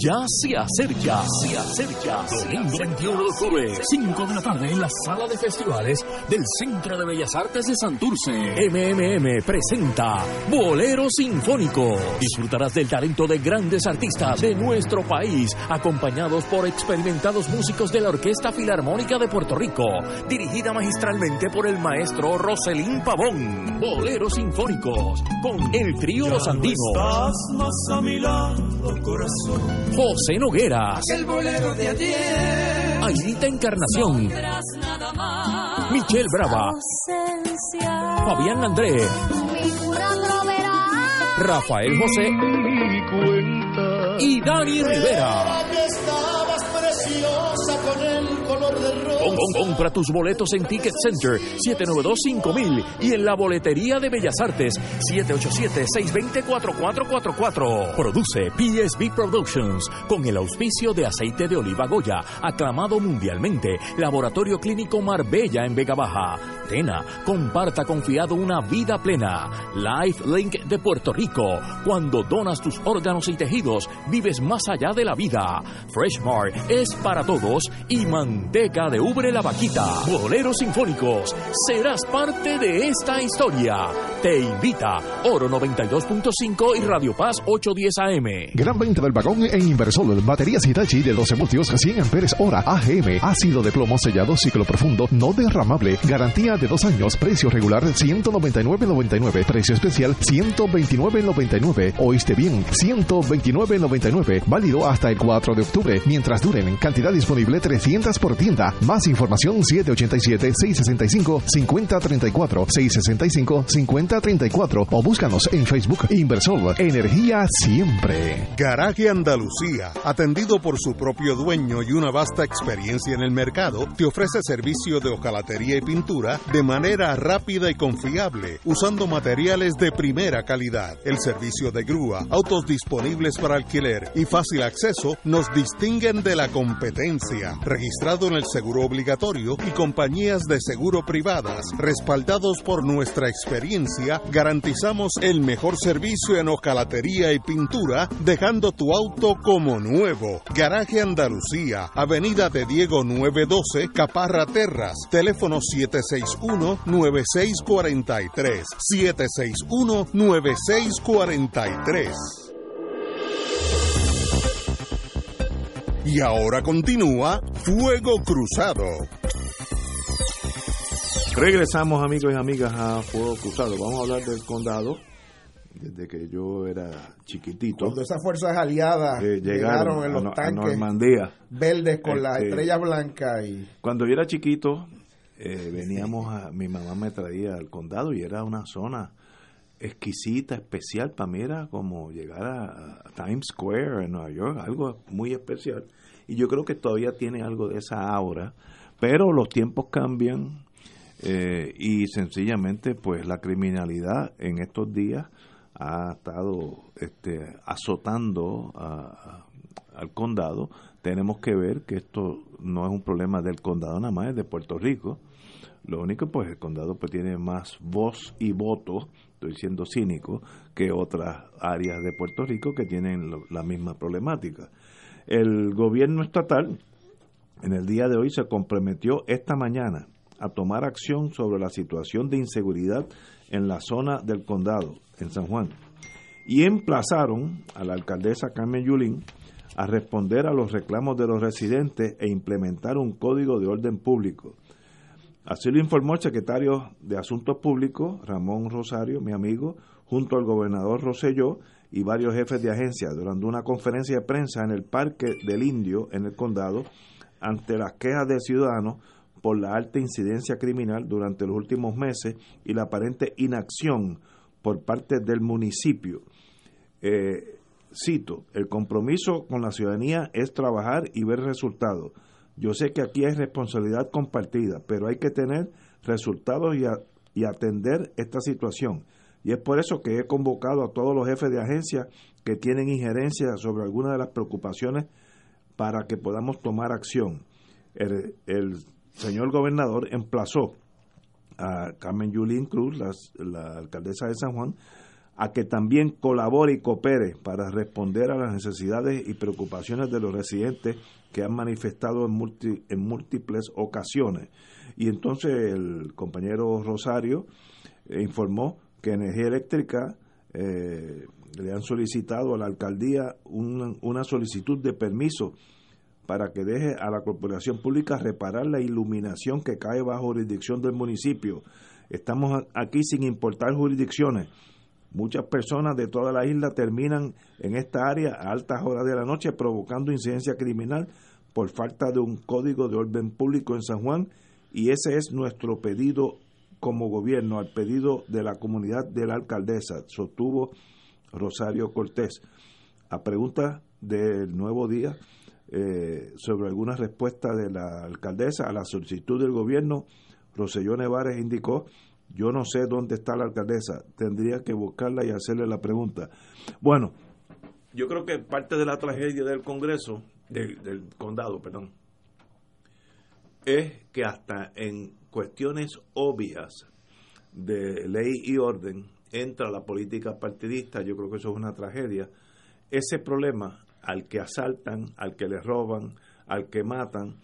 Ya se acerca, se acerca. Domingo 21 de octubre, 5 de la tarde en la sala de festivales del Centro de Bellas Artes de Santurce. MMM presenta Bolero Sinfónico. Disfrutarás del talento de grandes artistas de nuestro país, acompañados por experimentados músicos de la Orquesta Filarmónica de Puerto Rico, dirigida magistralmente por el maestro Roselín Pavón. Boleros Sinfónicos, con el trío Los Andinos. más a mi lado, corazón. José Nogueras. El bolero de ayer. Aidita Encarnación. Michelle Brava. Fabián André. Rafael José. Y Dani Rivera. Compra tus boletos en Ticket Center 792-5000 y en la boletería de Bellas Artes 787-620-4444. Produce PSB Productions con el auspicio de aceite de oliva Goya, aclamado mundialmente, Laboratorio Clínico Marbella en Vega Baja. Tena, comparta confiado una vida plena. Life Link de Puerto Rico. Cuando donas tus órganos y tejidos, vives más allá de la vida. Freshmart es para todos y manteca de ubre la vaquita. Boleros Sinfónicos. Serás parte de esta historia. Te invita Oro 92.5 y Radio Paz 810 AM. Gran venta del vagón en Inversol. Baterías Hitachi de 12 voltios 100 amperes hora. AGM. Ácido de plomo sellado ciclo profundo. No derramable. Garantía de dos años. Precio regular 199.99. Precio especial 129.99. Oíste bien. 129.99. Válido hasta el 4 de octubre. Mientras duren. Cantidad disponible 300 por tienda. Más información 787-665-5034. 665-5034. O búscanos en Facebook Inversor. Energía siempre. Garaje Andalucía, atendido por su propio dueño y una vasta experiencia en el mercado, te ofrece servicio de hojalatería y pintura de manera rápida y confiable, usando materiales de primera calidad. El servicio de grúa, autos disponibles para alquiler y fácil acceso nos distinguen de la competencia. Registrado en el seguro obligatorio y compañías de seguro privadas, respaldados por nuestra experiencia, garantizamos el mejor servicio en hojalatería y pintura, dejando tu auto como nuevo. Garaje Andalucía, Avenida de Diego 912, Caparra Terras, teléfono 761-9643. 761-9643. Y ahora continúa Fuego Cruzado. Regresamos amigos y amigas a Fuego Cruzado. Vamos a hablar del condado desde que yo era chiquitito. Cuando esas fuerzas aliadas eh, llegaron, en los tanques Normandía. verdes con las este, estrellas blancas. y Cuando yo era chiquito, eh, veníamos a... Mi mamá me traía al condado y era una zona exquisita, especial. Para mí era como llegar a Times Square en Nueva York, algo muy especial y yo creo que todavía tiene algo de esa aura, pero los tiempos cambian eh, y sencillamente pues la criminalidad en estos días ha estado este, azotando al condado, tenemos que ver que esto no es un problema del condado nada más, es de Puerto Rico. Lo único, pues el condado pues tiene más voz y voto, estoy siendo cínico, que otras áreas de Puerto Rico que tienen la misma problemática. El gobierno estatal en el día de hoy se comprometió esta mañana a tomar acción sobre la situación de inseguridad en la zona del condado, en San Juan, y emplazaron a la alcaldesa Carmen Yulín a responder a los reclamos de los residentes e implementar un código de orden público. Así lo informó el secretario de Asuntos Públicos, Ramón Rosario, mi amigo, junto al gobernador Roselló y varios jefes de agencia durante una conferencia de prensa en el Parque del Indio, en el condado, ante las quejas de ciudadanos por la alta incidencia criminal durante los últimos meses y la aparente inacción por parte del municipio. Eh, cito, el compromiso con la ciudadanía es trabajar y ver resultados. Yo sé que aquí hay responsabilidad compartida, pero hay que tener resultados y, y atender esta situación. Y es por eso que he convocado a todos los jefes de agencia que tienen injerencia sobre algunas de las preocupaciones para que podamos tomar acción. El, señor gobernador emplazó a Carmen Yulín Cruz, la, alcaldesa de San Juan, a que también colabore y coopere para responder a las necesidades y preocupaciones de los residentes que han manifestado en, en múltiples ocasiones. Y entonces el compañero Rosario eh, informó que Energía Eléctrica eh, le han solicitado a la alcaldía una, solicitud de permiso para que deje a la corporación pública reparar la iluminación que cae bajo jurisdicción del municipio. Estamos aquí sin importar jurisdicciones. Muchas personas de toda la isla terminan en esta área a altas horas de la noche provocando incidencia criminal por falta de un código de orden público en San Juan y ese es nuestro pedido como gobierno al pedido de la comunidad de la alcaldesa, sostuvo Rosario Cortés. A pregunta del nuevo día eh, sobre alguna respuesta de la alcaldesa a la solicitud del gobierno, Roselló Nevares indicó, yo no sé dónde está la alcaldesa, tendría que buscarla y hacerle la pregunta. Bueno, yo creo que parte de la tragedia del Congreso, del condado, perdón, es que hasta en cuestiones obvias de ley y orden entra la política partidista, yo creo que eso es una tragedia. Ese problema al que asaltan, al que le roban, al que matan,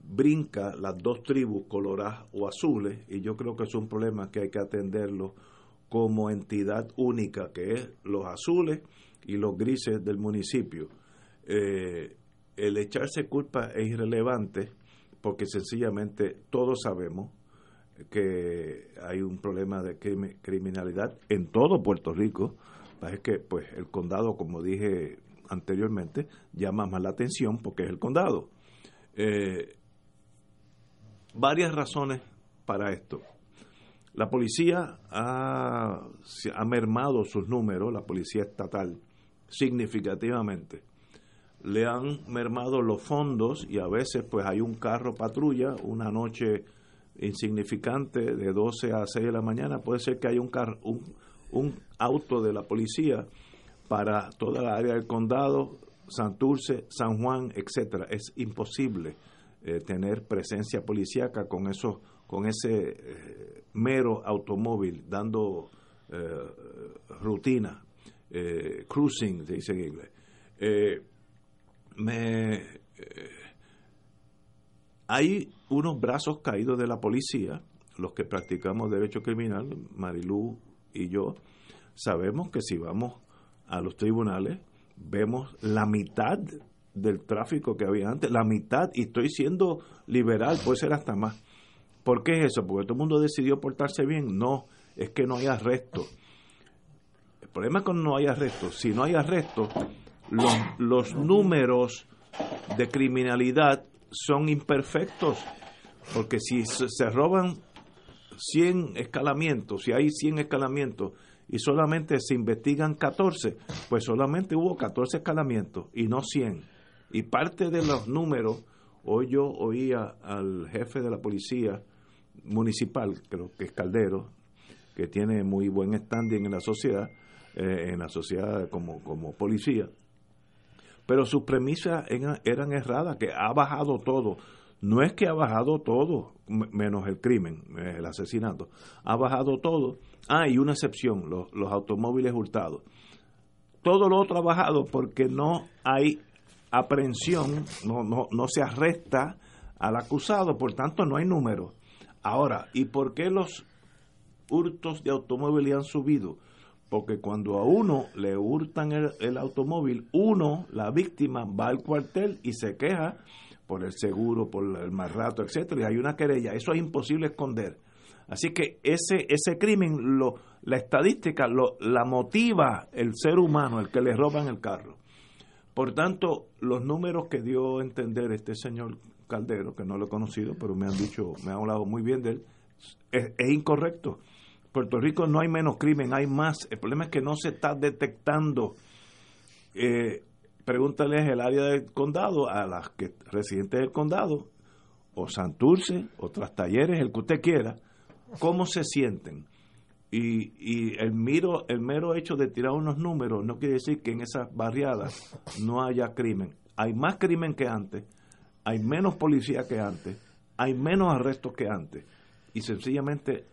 brinca las dos tribus coloradas o azules y yo creo que es un problema que hay que atenderlo como entidad única que es los azules y los grises del municipio. Eh, el echarse culpa es irrelevante porque sencillamente todos sabemos que hay un problema de criminalidad en todo Puerto Rico. Es que pues el condado, como dije anteriormente, llama más la atención porque es el condado. Eh, varias razones para esto. La policía ha, ha mermado sus números, la policía estatal, significativamente le han mermado los fondos y a veces pues hay un carro patrulla, una noche insignificante de 12 a 6 de la mañana, puede ser que haya un, carro, un, auto de la policía para toda la área del condado, Santurce, San Juan, etcétera. Es imposible eh, tener presencia policíaca con eso, con ese eh, mero automóvil dando eh, rutina, cruising, se dice en inglés me eh, hay unos brazos caídos de la policía, los que practicamos derecho criminal, Marilú y yo, sabemos que si vamos a los tribunales, vemos la mitad del tráfico que había antes, la mitad, y estoy siendo liberal, puede ser hasta más. ¿Por qué es eso? Porque todo el mundo decidió portarse bien. No, es que no hay arresto. El problema es que no hay arresto. Si no hay arresto, los, números de criminalidad son imperfectos, porque si se roban 100 escalamientos, si hay 100 escalamientos y solamente se investigan 14, pues solamente hubo 14 escalamientos y no 100. Y parte de los números, hoy yo oía al jefe de la policía municipal, creo que es Caldero, que tiene muy buen standing en la sociedad, eh, en la sociedad como, como policía. Pero sus premisas eran, erradas, que ha bajado todo. No es que ha bajado todo, menos el crimen, eh, el asesinato. Ha bajado todo. Ah, y una excepción, los, automóviles hurtados. Todo lo otro ha bajado porque no hay aprehensión, no, no, no se arresta al acusado, por tanto no hay número. Ahora, ¿y por qué los hurtos de automóviles han subido? Porque cuando a uno le hurtan el, automóvil, uno, la víctima, va al cuartel y se queja por el seguro, por el mal rato, etcétera, y hay una querella. Eso es imposible esconder. Así que ese ese crimen, lo, la estadística, lo, la motiva el ser humano, el que le roban el carro. Por tanto, los números que dio a entender este señor Caldero, que no lo he conocido, pero me han dicho, me han hablado muy bien de él, es, incorrecto. Puerto Rico no hay menos crimen, hay más. El problema es que no se está detectando. Eh, pregúntales el área del condado, a las que residentes del condado, o Santurce, otras talleres, el que usted quiera, cómo se sienten. Y, y el, miro, el mero hecho de tirar unos números no quiere decir que en esas barriadas no haya crimen. Hay más crimen que antes, hay menos policía que antes, hay menos arrestos que antes. Y sencillamente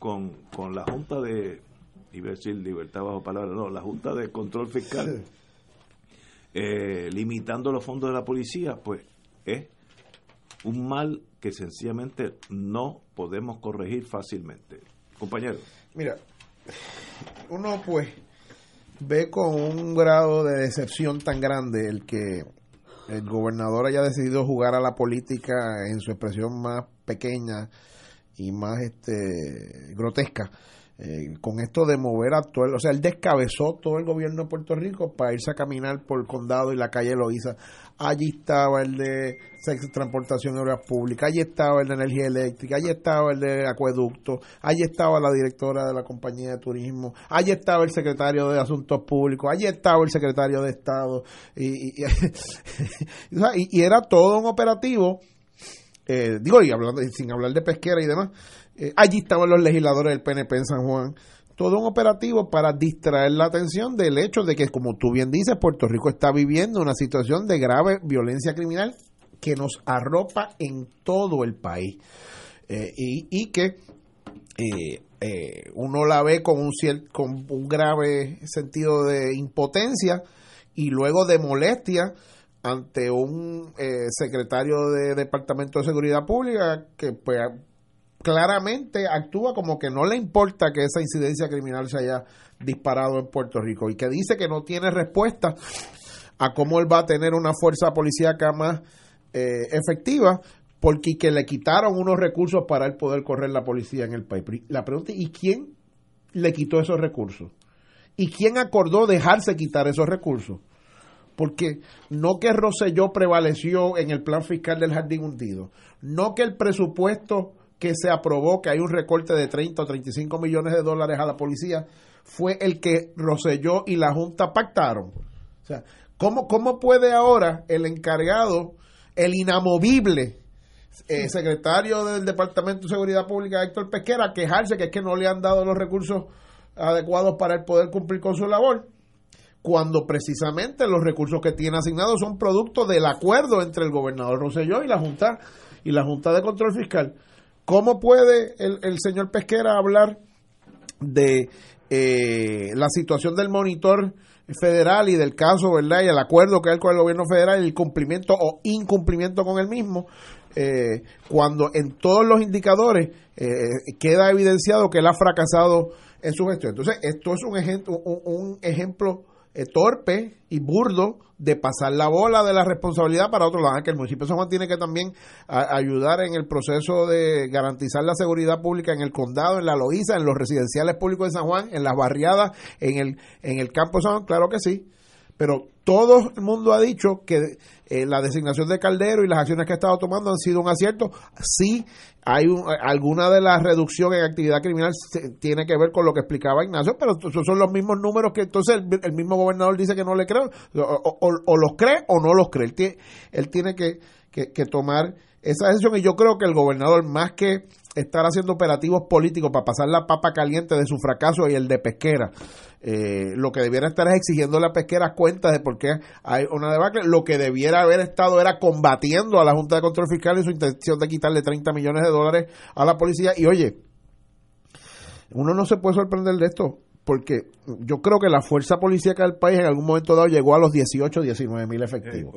con, con la Junta de, iba a decir libertad bajo palabra, no, la Junta de Control Fiscal, eh, limitando los fondos de la policía, pues es un mal que sencillamente no podemos corregir fácilmente. Compañero. Mira, uno pues ve con un grado de decepción tan grande el que el gobernador haya decidido jugar a la política en su expresión más pequeña y más este grotesca eh, con esto de mover a todo, o sea, él descabezó todo el gobierno de Puerto Rico para irse a caminar por el condado y la calle Loíza. Allí estaba el de transportación de obras públicas, allí estaba el de energía eléctrica, allí estaba el de acueducto, allí estaba la directora de la compañía de turismo, allí estaba el secretario de asuntos públicos, allí estaba el secretario de Estado, y, y, era todo un operativo, eh, digo, y hablando, sin hablar de pesquera y demás, eh, allí estaban los legisladores del PNP en San Juan. Todo un operativo para distraer la atención del hecho de que, como tú bien dices, Puerto Rico está viviendo una situación de grave violencia criminal que nos arropa en todo el país. Eh, y, que uno la ve con un, con un grave sentido de impotencia y luego de molestia ante un secretario de Departamento de Seguridad Pública que pues, claramente actúa como que no le importa que esa incidencia criminal se haya disparado en Puerto Rico y que dice que no tiene respuesta a cómo él va a tener una fuerza policíaca más eh, efectiva porque que le quitaron unos recursos para él poder correr la policía en el país. La pregunta ¿y quién le quitó esos recursos? ¿Y quién acordó dejarse quitar esos recursos? Porque no que Roselló prevaleció en el plan fiscal del jardín hundido, no que el presupuesto que se aprobó que hay un recorte de 30 o 35 millones de dólares a la policía fue el que Roselló y la Junta pactaron. O sea, ¿cómo, cómo puede ahora el encargado, el inamovible eh, secretario del Departamento de Seguridad Pública, Héctor Pesquera, quejarse que es que no le han dado los recursos adecuados para él poder cumplir con su labor? Cuando precisamente los recursos que tiene asignados son producto del acuerdo entre el gobernador Roselló y la Junta y la Junta de Control Fiscal. ¿Cómo puede el, señor Pesquera hablar de eh, la situación del monitor federal y del caso, ¿verdad? Y el acuerdo que hay con el gobierno federal y el cumplimiento o incumplimiento con el mismo, eh, cuando en todos los indicadores eh, queda evidenciado que él ha fracasado en su gestión. Entonces, esto es un ejemplo, un ejemplo torpe y burdo de pasar la bola de la responsabilidad para otro lado, que el municipio de San Juan tiene que también ayudar en el proceso de garantizar la seguridad pública en el condado, en la Loíza, en los residenciales públicos de San Juan, en las barriadas, en el, en el campo de San Juan, claro que sí, pero todo el mundo ha dicho que eh, la designación de Caldero y las acciones que ha estado tomando han sido un acierto. Sí, hay alguna de las reducciones en actividad criminal tiene que ver con lo que explicaba Ignacio, pero esos son los mismos números que entonces el, mismo gobernador dice que no le cree, o, los cree o no los cree. Él tiene, que, que, que tomar esa decisión y yo creo que el gobernador más que estar haciendo operativos políticos para pasar la papa caliente de su fracaso y el de pesquera eh, lo que debiera estar es exigiendo a la pesquera cuentas de por qué hay una debacle. Lo que debiera haber estado era combatiendo a la Junta de Control Fiscal y su intención de quitarle 30 millones de dólares a la policía. Y oye, uno no se puede sorprender de esto, porque yo creo que la fuerza policíaca del país en algún momento dado llegó a los 18, 19 mil efectivos.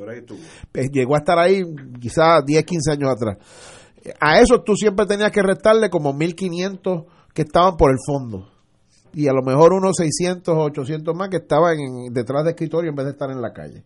Eh, llegó a estar ahí quizás 10, 15 años atrás. A eso tú siempre tenías que restarle como 1.500 que estaban por el fondo y a lo mejor unos 600 o 800 más que estaban detrás de escritorio en vez de estar en la calle.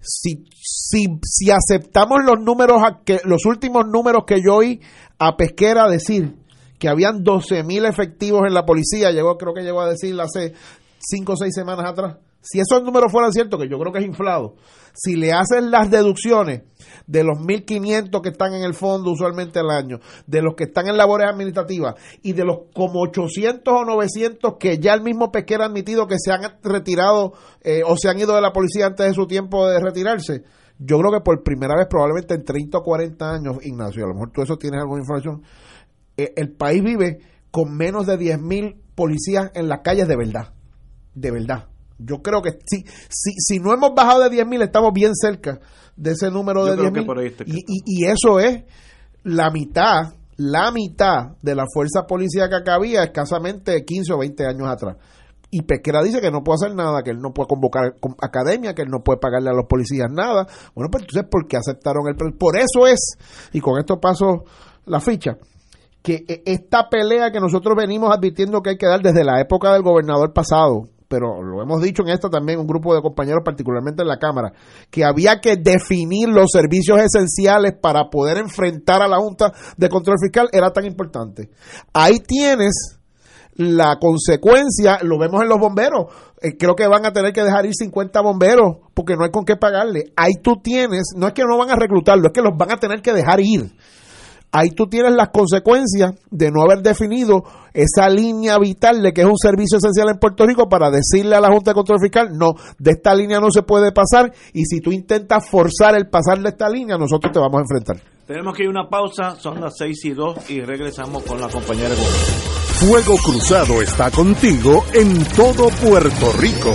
Si, si, si aceptamos los números, que, los últimos números que yo oí a Pesquera decir que habían 12 mil efectivos en la policía, llegó, creo que llegó a decir hace 5 o 6 semanas atrás. Si esos números fueran ciertos, que yo creo que es inflado, si le hacen las deducciones de los 1.500 que están en el fondo usualmente al año, de los que están en labores administrativas y de los como 800 o 900 que ya el mismo Pesquera ha admitido que se han retirado eh, o se han ido de la policía antes de su tiempo de retirarse, yo creo que por primera vez, probablemente en 30 o 40 años, Ignacio, a lo mejor tú eso tienes alguna información, eh, el país vive con menos de 10.000 policías en las calles de verdad, de verdad. Yo creo que si, si, si no hemos bajado de 10.000, estamos bien cerca de ese número de 10.000. Y, y, y eso es la mitad, la mitad de la fuerza policíaca que había escasamente 15 o 20 años atrás. Y Pesquera dice que no puede hacer nada, que él no puede convocar academia, que él no puede pagarle a los policías nada. Bueno, pues entonces, ¿por qué aceptaron el Por eso es, y con esto paso la ficha, que e, esta pelea que nosotros venimos advirtiendo que hay que dar desde la época del gobernador pasado, pero lo hemos dicho en esto también un grupo de compañeros, particularmente en la Cámara, que había que definir los servicios esenciales para poder enfrentar a la Junta de Control Fiscal, era tan importante. Ahí tienes la consecuencia, lo vemos en los bomberos, eh, creo que van a tener que dejar ir 50 bomberos porque no hay con qué pagarle. Ahí tú tienes, no es que no van a reclutarlo, es que los van a tener que dejar ir ahí tú tienes las consecuencias de no haber definido esa línea vital de que es un servicio esencial en Puerto Rico para decirle a la Junta de Control Fiscal, no, de esta línea no se puede pasar y si tú intentas forzar el pasar de esta línea, nosotros te vamos a enfrentar. Tenemos que ir a una pausa, son las 6 y 2 y regresamos con la compañera Fuego Cruzado está contigo en todo Puerto Rico.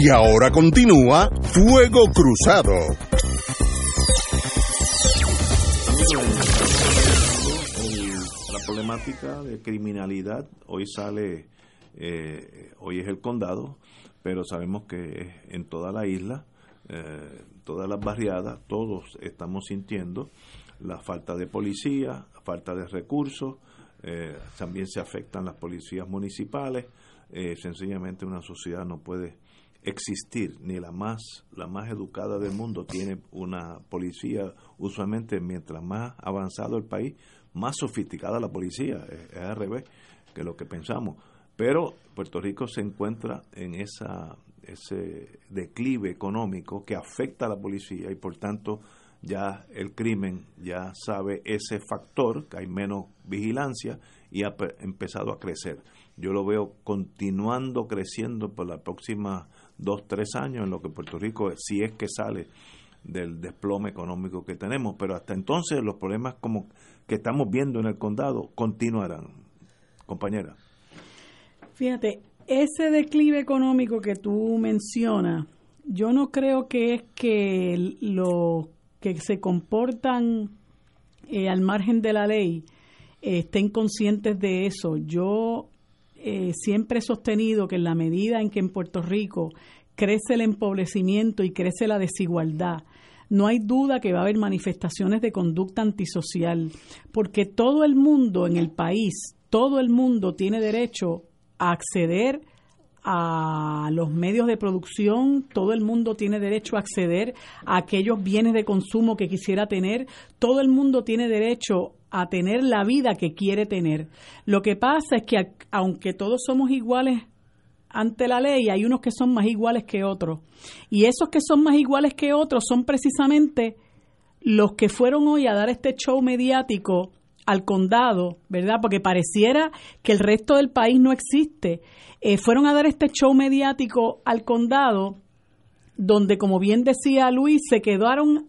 Y ahora continúa Fuego Cruzado. La problemática de criminalidad hoy sale, eh, hoy es el condado, pero sabemos que en toda la isla, eh, todas las barriadas, todos estamos sintiendo la falta de policía, falta de recursos, eh, también se afectan las policías municipales, sencillamente una sociedad no puede existir, ni la más, la más educada del mundo tiene una policía, usualmente mientras más avanzado el país, más sofisticada la policía, es, al revés que lo que pensamos. Pero Puerto Rico se encuentra en esa, ese declive económico que afecta a la policía y por tanto ya el crimen ya sabe ese factor, que hay menos vigilancia y ha empezado a crecer. Yo lo veo continuando creciendo por la próxima dos, tres años en lo que Puerto Rico, si es que sale del desplome económico que tenemos, pero hasta entonces los problemas como que estamos viendo en el condado continuarán. Compañera. Fíjate, ese declive económico que tú mencionas, yo no creo que es que los que se comportan eh, al margen de la ley eh, estén conscientes de eso. Yo eh, siempre he sostenido que en la medida en que en Puerto Rico crece el empobrecimiento y crece la desigualdad, no hay duda que va a haber manifestaciones de conducta antisocial, porque todo el mundo en el país, todo el mundo tiene derecho a acceder a los medios de producción, todo el mundo tiene derecho a acceder a aquellos bienes de consumo que quisiera tener, todo el mundo tiene derecho a tener la vida que quiere tener. Lo que pasa es que aunque todos somos iguales ante la ley, hay unos que son más iguales que otros. Y esos que son más iguales que otros son precisamente los que fueron hoy a dar este show mediático al condado, ¿verdad? Porque pareciera que el resto del país no existe. Eh, fueron a dar este show mediático al condado donde, como bien decía Luis, se quedaron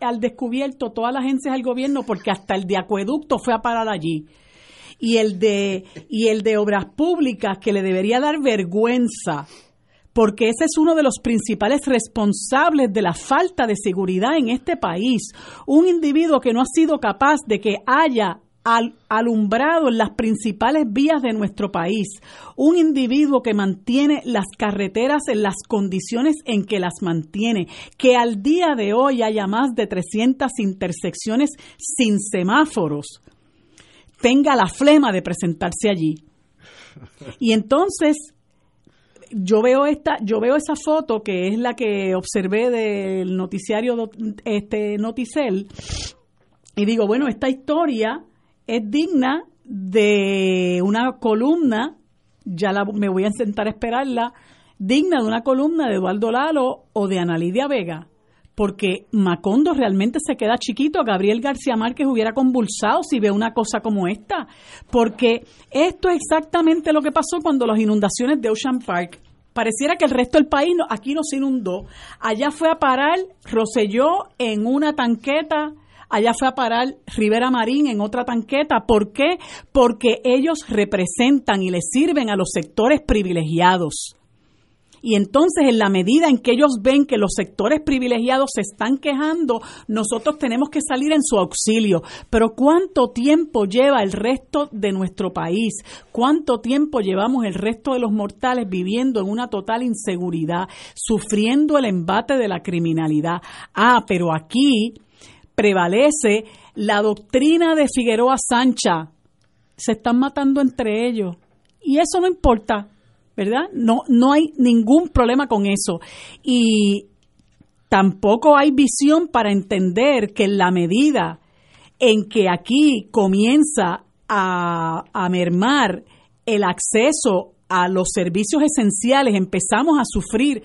al descubierto todas las agencias del gobierno porque hasta el de acueducto fue a parar allí. Y el de, y el de obras públicas, que le debería dar vergüenza, porque ese es uno de los principales responsables de la falta de seguridad en este país. Un individuo que no ha sido capaz de que haya alumbrado en las principales vías de nuestro país, un individuo que mantiene las carreteras en las condiciones en que las mantiene, que al día de hoy haya más de 300 intersecciones sin semáforos, tenga la flema de presentarse allí. Y entonces yo veo esta, yo veo esa foto que es la que observé del noticiario este Noticel y digo, bueno, esta historia es digna de una columna, ya la, me voy a sentar a esperarla, digna de una columna de Eduardo Lalo o de Ana Lidia Vega, porque Macondo realmente se queda chiquito. Gabriel García Márquez hubiera convulsado si ve una cosa como esta, porque esto es exactamente lo que pasó cuando las inundaciones de Ocean Park. Pareciera que el resto del país aquí no se inundó. Allá fue a parar, roselló en una tanqueta allá fue a parar Rivera Marín en otra tanqueta. ¿Por qué? Porque ellos representan y le sirven a los sectores privilegiados. Y entonces, en la medida en que ellos ven que los sectores privilegiados se están quejando, nosotros tenemos que salir en su auxilio. Pero ¿cuánto tiempo lleva el resto de nuestro país? ¿Cuánto tiempo llevamos el resto de los mortales viviendo en una total inseguridad, sufriendo el embate de la criminalidad? Ah, pero aquí prevalece la doctrina de Figueroa Sancha. Se están matando entre ellos. Y eso no importa, ¿verdad? No, no hay ningún problema con eso. Y tampoco hay visión para entender que en la medida en que aquí comienza a, a mermar el acceso a los servicios esenciales, empezamos a sufrir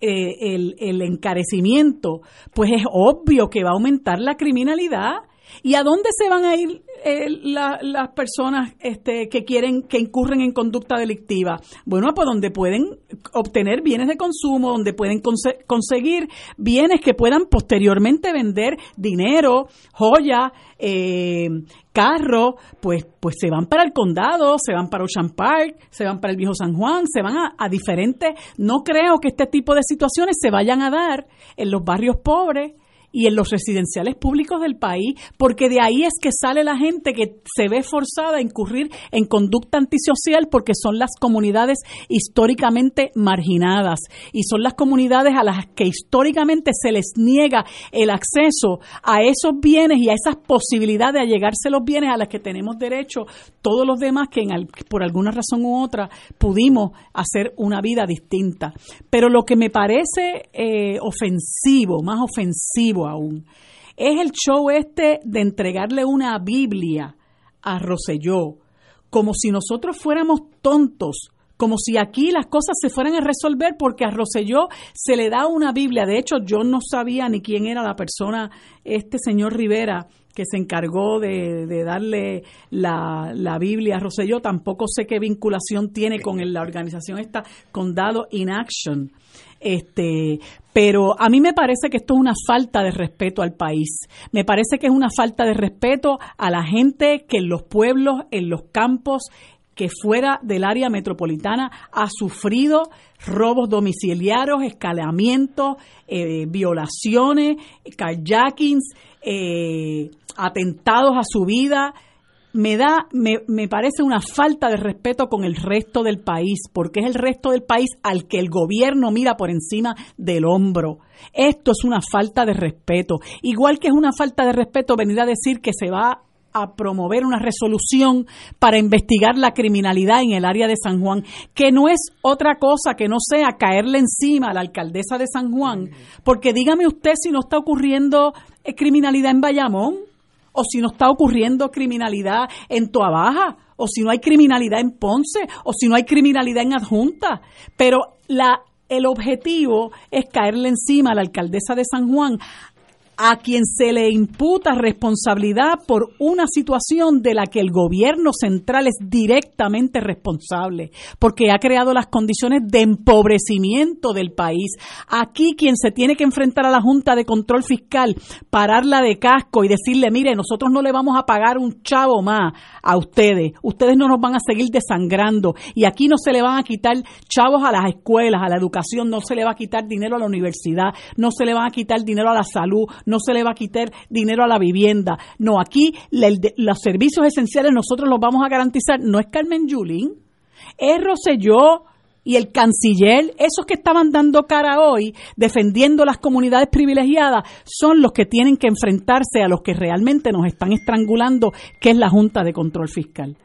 eh, el, el encarecimiento, pues es obvio que va a aumentar la criminalidad ¿Y a dónde se van a ir eh, las personas este, que quieren, que incurren en conducta delictiva? Bueno, pues donde pueden obtener bienes de consumo, donde pueden conseguir bienes que puedan posteriormente vender dinero, joyas, eh, carros, pues, pues se van para el condado, se van para Ocean Park, se van para el Viejo San Juan, se van a diferentes. No creo que este tipo de situaciones se vayan a dar en los barrios pobres y en los residenciales públicos del país, porque de ahí es que sale la gente que se ve forzada a incurrir en conducta antisocial porque son las comunidades históricamente marginadas y son las comunidades a las que históricamente se les niega el acceso a esos bienes y a esas posibilidades de allegarse los bienes a las que tenemos derecho todos los demás que por alguna razón u otra pudimos hacer una vida distinta. Pero lo que me parece eh, ofensivo, más ofensivo, aún. Es el show este de entregarle una Biblia a Roselló, como si nosotros fuéramos tontos, como si aquí las cosas se fueran a resolver porque a Roselló se le da una Biblia. De hecho, yo no sabía ni quién era la persona, este señor Rivera, que se encargó de, darle la, Biblia a Roselló. Tampoco sé qué vinculación tiene con la organización esta Condado in Action. Este, pero a mí me parece que esto es una falta de respeto al país. Me parece que es una falta de respeto a la gente que en los pueblos, en los campos, que fuera del área metropolitana ha sufrido robos domiciliarios, escalamientos, eh, violaciones, kayaking, eh, atentados a su vida, me da, me, me, parece una falta de respeto con el resto del país, porque es el resto del país al que el gobierno mira por encima del hombro. Esto es una falta de respeto. Igual que es una falta de respeto venir a decir que se va a promover una resolución para investigar la criminalidad en el área de San Juan, que no es otra cosa que no sea caerle encima a la alcaldesa de San Juan, porque dígame usted si no está ocurriendo eh, criminalidad en Bayamón o si no está ocurriendo criminalidad en Baja, o si no hay criminalidad en Ponce, o si no hay criminalidad en Adjunta. Pero la, el objetivo es caerle encima a la alcaldesa de San Juan a quien se le imputa responsabilidad por una situación de la que el gobierno central es directamente responsable, porque ha creado las condiciones de empobrecimiento del país. Aquí quien se tiene que enfrentar a la Junta de Control Fiscal, pararla de casco y decirle, mire, nosotros no le vamos a pagar un chavo más a ustedes, ustedes no nos van a seguir desangrando y aquí no se le van a quitar chavos a las escuelas, a la educación, no se le va a quitar dinero a la universidad, no se le van a quitar dinero a la salud, no se le va a quitar dinero a la vivienda. No, aquí los servicios esenciales nosotros los vamos a garantizar. No es Carmen Yulín, es Roselló y el canciller, esos que estaban dando cara hoy, defendiendo las comunidades privilegiadas, son los que tienen que enfrentarse a los que realmente nos están estrangulando, que es la Junta de Control Fiscal.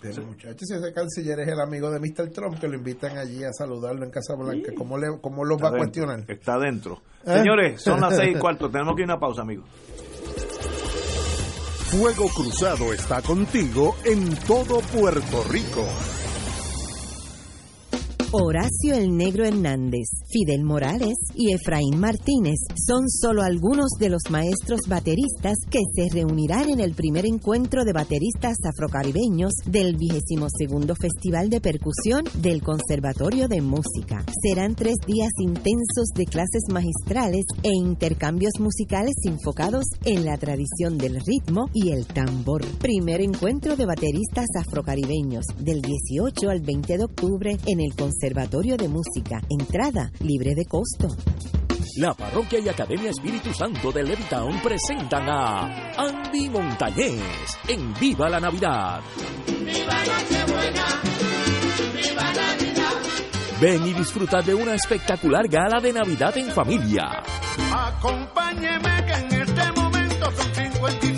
Pero muchachos, ese canciller es el amigo de Mr. Trump, que lo invitan allí a saludarlo en Casa Blanca. ¿Cómo, le, cómo lo va a cuestionar? Está dentro. ¿Eh? Señores, son las seis y cuarto. Tenemos que ir a una pausa, amigos. Fuego Cruzado está contigo en todo Puerto Rico. Horacio el Negro Hernández, Fidel Morales y Efraín Martínez son solo algunos de los maestros bateristas que se reunirán en el primer encuentro de bateristas afrocaribeños del 22 Festival de Percusión del Conservatorio de Música. Serán tres días intensos de clases magistrales e intercambios musicales enfocados en la tradición del ritmo y el tambor. Primer encuentro de bateristas afrocaribeños del 18 al 20 de octubre en el Conservatorio Conservatorio de Música. Entrada libre de costo. La Parroquia y Academia Espíritu Santo de Levittown presentan a Andy Montañez en Viva la Navidad. ¡Viva Nochebuena! ¡Viva Navidad! Ven y disfruta de una espectacular gala de Navidad en familia. Acompáñeme que en este momento son 55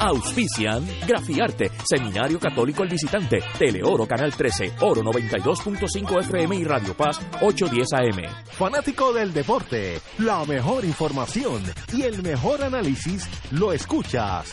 Auspician Grafiarte, Seminario Católico El Visitante, Teleoro Canal 13, Oro 92.5 FM y Radio Paz 810 AM. Fanático del deporte, la mejor información y el mejor análisis lo escuchas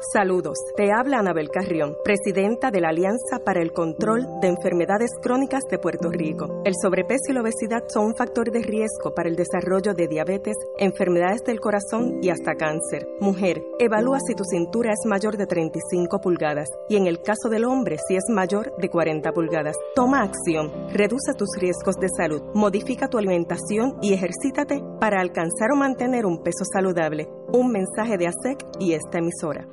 Saludos, te habla Anabel Carrión, presidenta de la Alianza para el Control de Enfermedades Crónicas de Puerto Rico. El sobrepeso y la obesidad son un factor de riesgo para el desarrollo de diabetes, enfermedades del corazón y hasta cáncer. Mujer, evalúa si tu cintura es mayor de 35 pulgadas y en el caso del hombre si es mayor de 40 pulgadas. Toma acción, reduce tus riesgos de salud, modifica tu alimentación y ejercítate para alcanzar o mantener un peso saludable. Un mensaje de ASEC y esta emisora.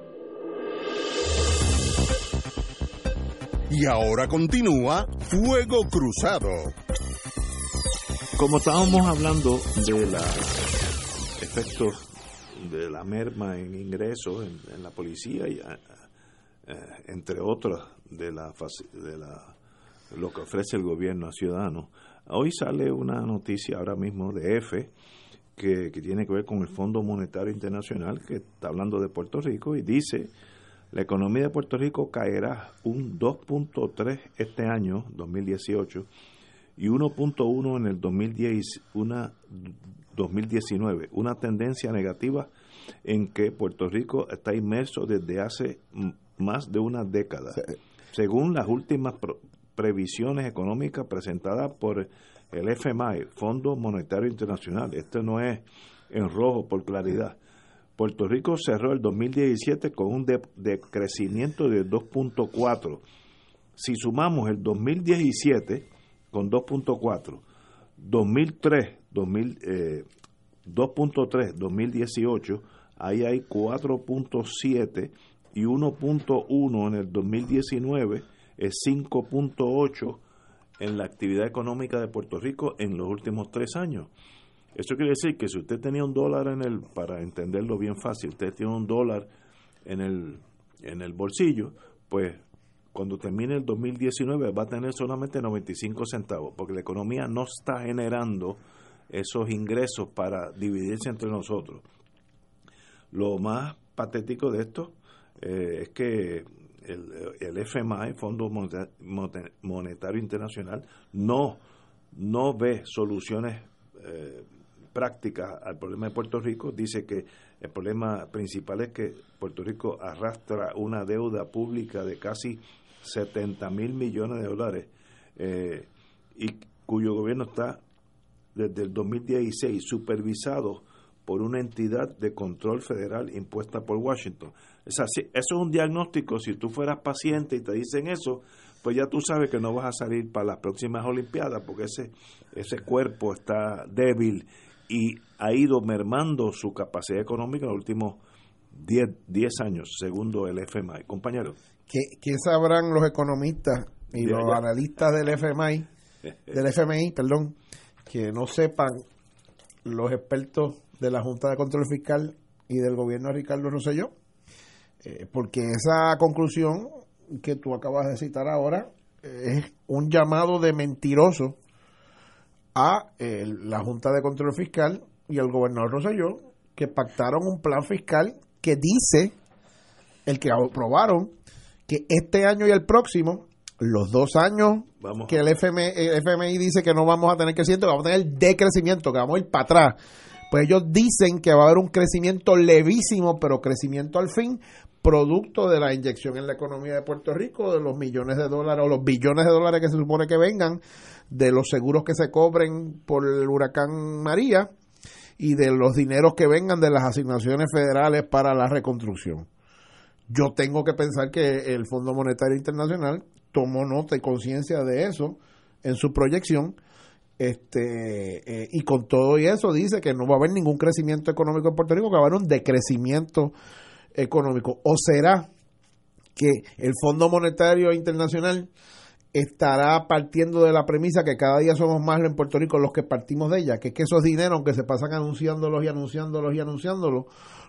Y ahora continúa Fuego Cruzado. Como estábamos hablando de los efectos de la merma en ingresos en, la policía, y, eh, eh, entre otros de la, de la lo que ofrece el gobierno a ciudadanos. Hoy sale una noticia ahora mismo de EFE que, que, tiene que ver con el Fondo Monetario Internacional que está hablando de Puerto Rico y dice la economía de Puerto Rico caerá un 2.3 este año, 2018, y 1.1 en el 2010, una, 2019, una tendencia negativa en que Puerto Rico está inmerso desde hace más de una década. Según las últimas previsiones económicas presentadas por el FMI, Fondo Monetario Internacional, esto no es en rojo por claridad, Puerto Rico cerró el 2017 con un decrecimiento de 2.4. Si sumamos el 2017 con 2.4, 2003, 2.3, 2018, ahí hay 4.7 y 1.1 en el 2019 es 5.8 en la actividad económica de Puerto Rico en los últimos tres años. Eso quiere decir que si usted tenía un dólar en el, para entenderlo bien fácil, usted tiene un dólar en el, en el bolsillo, pues cuando termine el 2019 va a tener solamente 95 centavos, porque la economía no está generando esos ingresos para dividirse entre nosotros. Lo más patético de esto eh, es que el, el FMI, Fondo Monetario Internacional, no, no ve soluciones eh, práctica al problema de Puerto Rico, dice que el problema principal es que Puerto Rico arrastra una deuda pública de casi 70 mil millones de dólares eh, y cuyo gobierno está desde el 2016 supervisado por una entidad de control federal impuesta por Washington. Eso es un diagnóstico, si tú fueras paciente y te dicen eso, pues ya tú sabes que no vas a salir para las próximas Olimpiadas porque ese, ese cuerpo está débil y ha ido mermando su capacidad económica en los últimos 10, años, segundo el FMI. Compañero. ¿Qué, ¿Qué, sabrán los economistas y los analistas del FMI, del FMI, perdón, que no sepan los expertos de la Junta de Control Fiscal y del gobierno de Ricardo Rosselló? Eh, porque esa conclusión que tú acabas de citar ahora es un llamado de mentiroso a la Junta de Control Fiscal y al gobernador Roselló que pactaron un plan fiscal que dice, el que aprobaron, que este año y el próximo, los dos años que el FMI, dice que no vamos a tener crecimiento, vamos a tener decrecimiento, que vamos a ir para atrás. Pues ellos dicen que va a haber un crecimiento levísimo, pero crecimiento al fin, producto de la inyección en la economía de Puerto Rico, de los millones de dólares o los billones de dólares que se supone que vengan de los seguros que se cobren por el huracán María y de los dineros que vengan de las asignaciones federales para la reconstrucción. Yo tengo que pensar que el Fondo Monetario Internacional tomó nota y conciencia de eso en su proyección este eh, y con todo y eso dice que no va a haber ningún crecimiento económico en Puerto Rico, que va a haber un decrecimiento económico. O será que el Fondo Monetario Internacional estará partiendo de la premisa que cada día somos más en Puerto Rico los que partimos de ella, que, que esos dineros, aunque se pasan anunciándolos y anunciándolos y anunciándolos,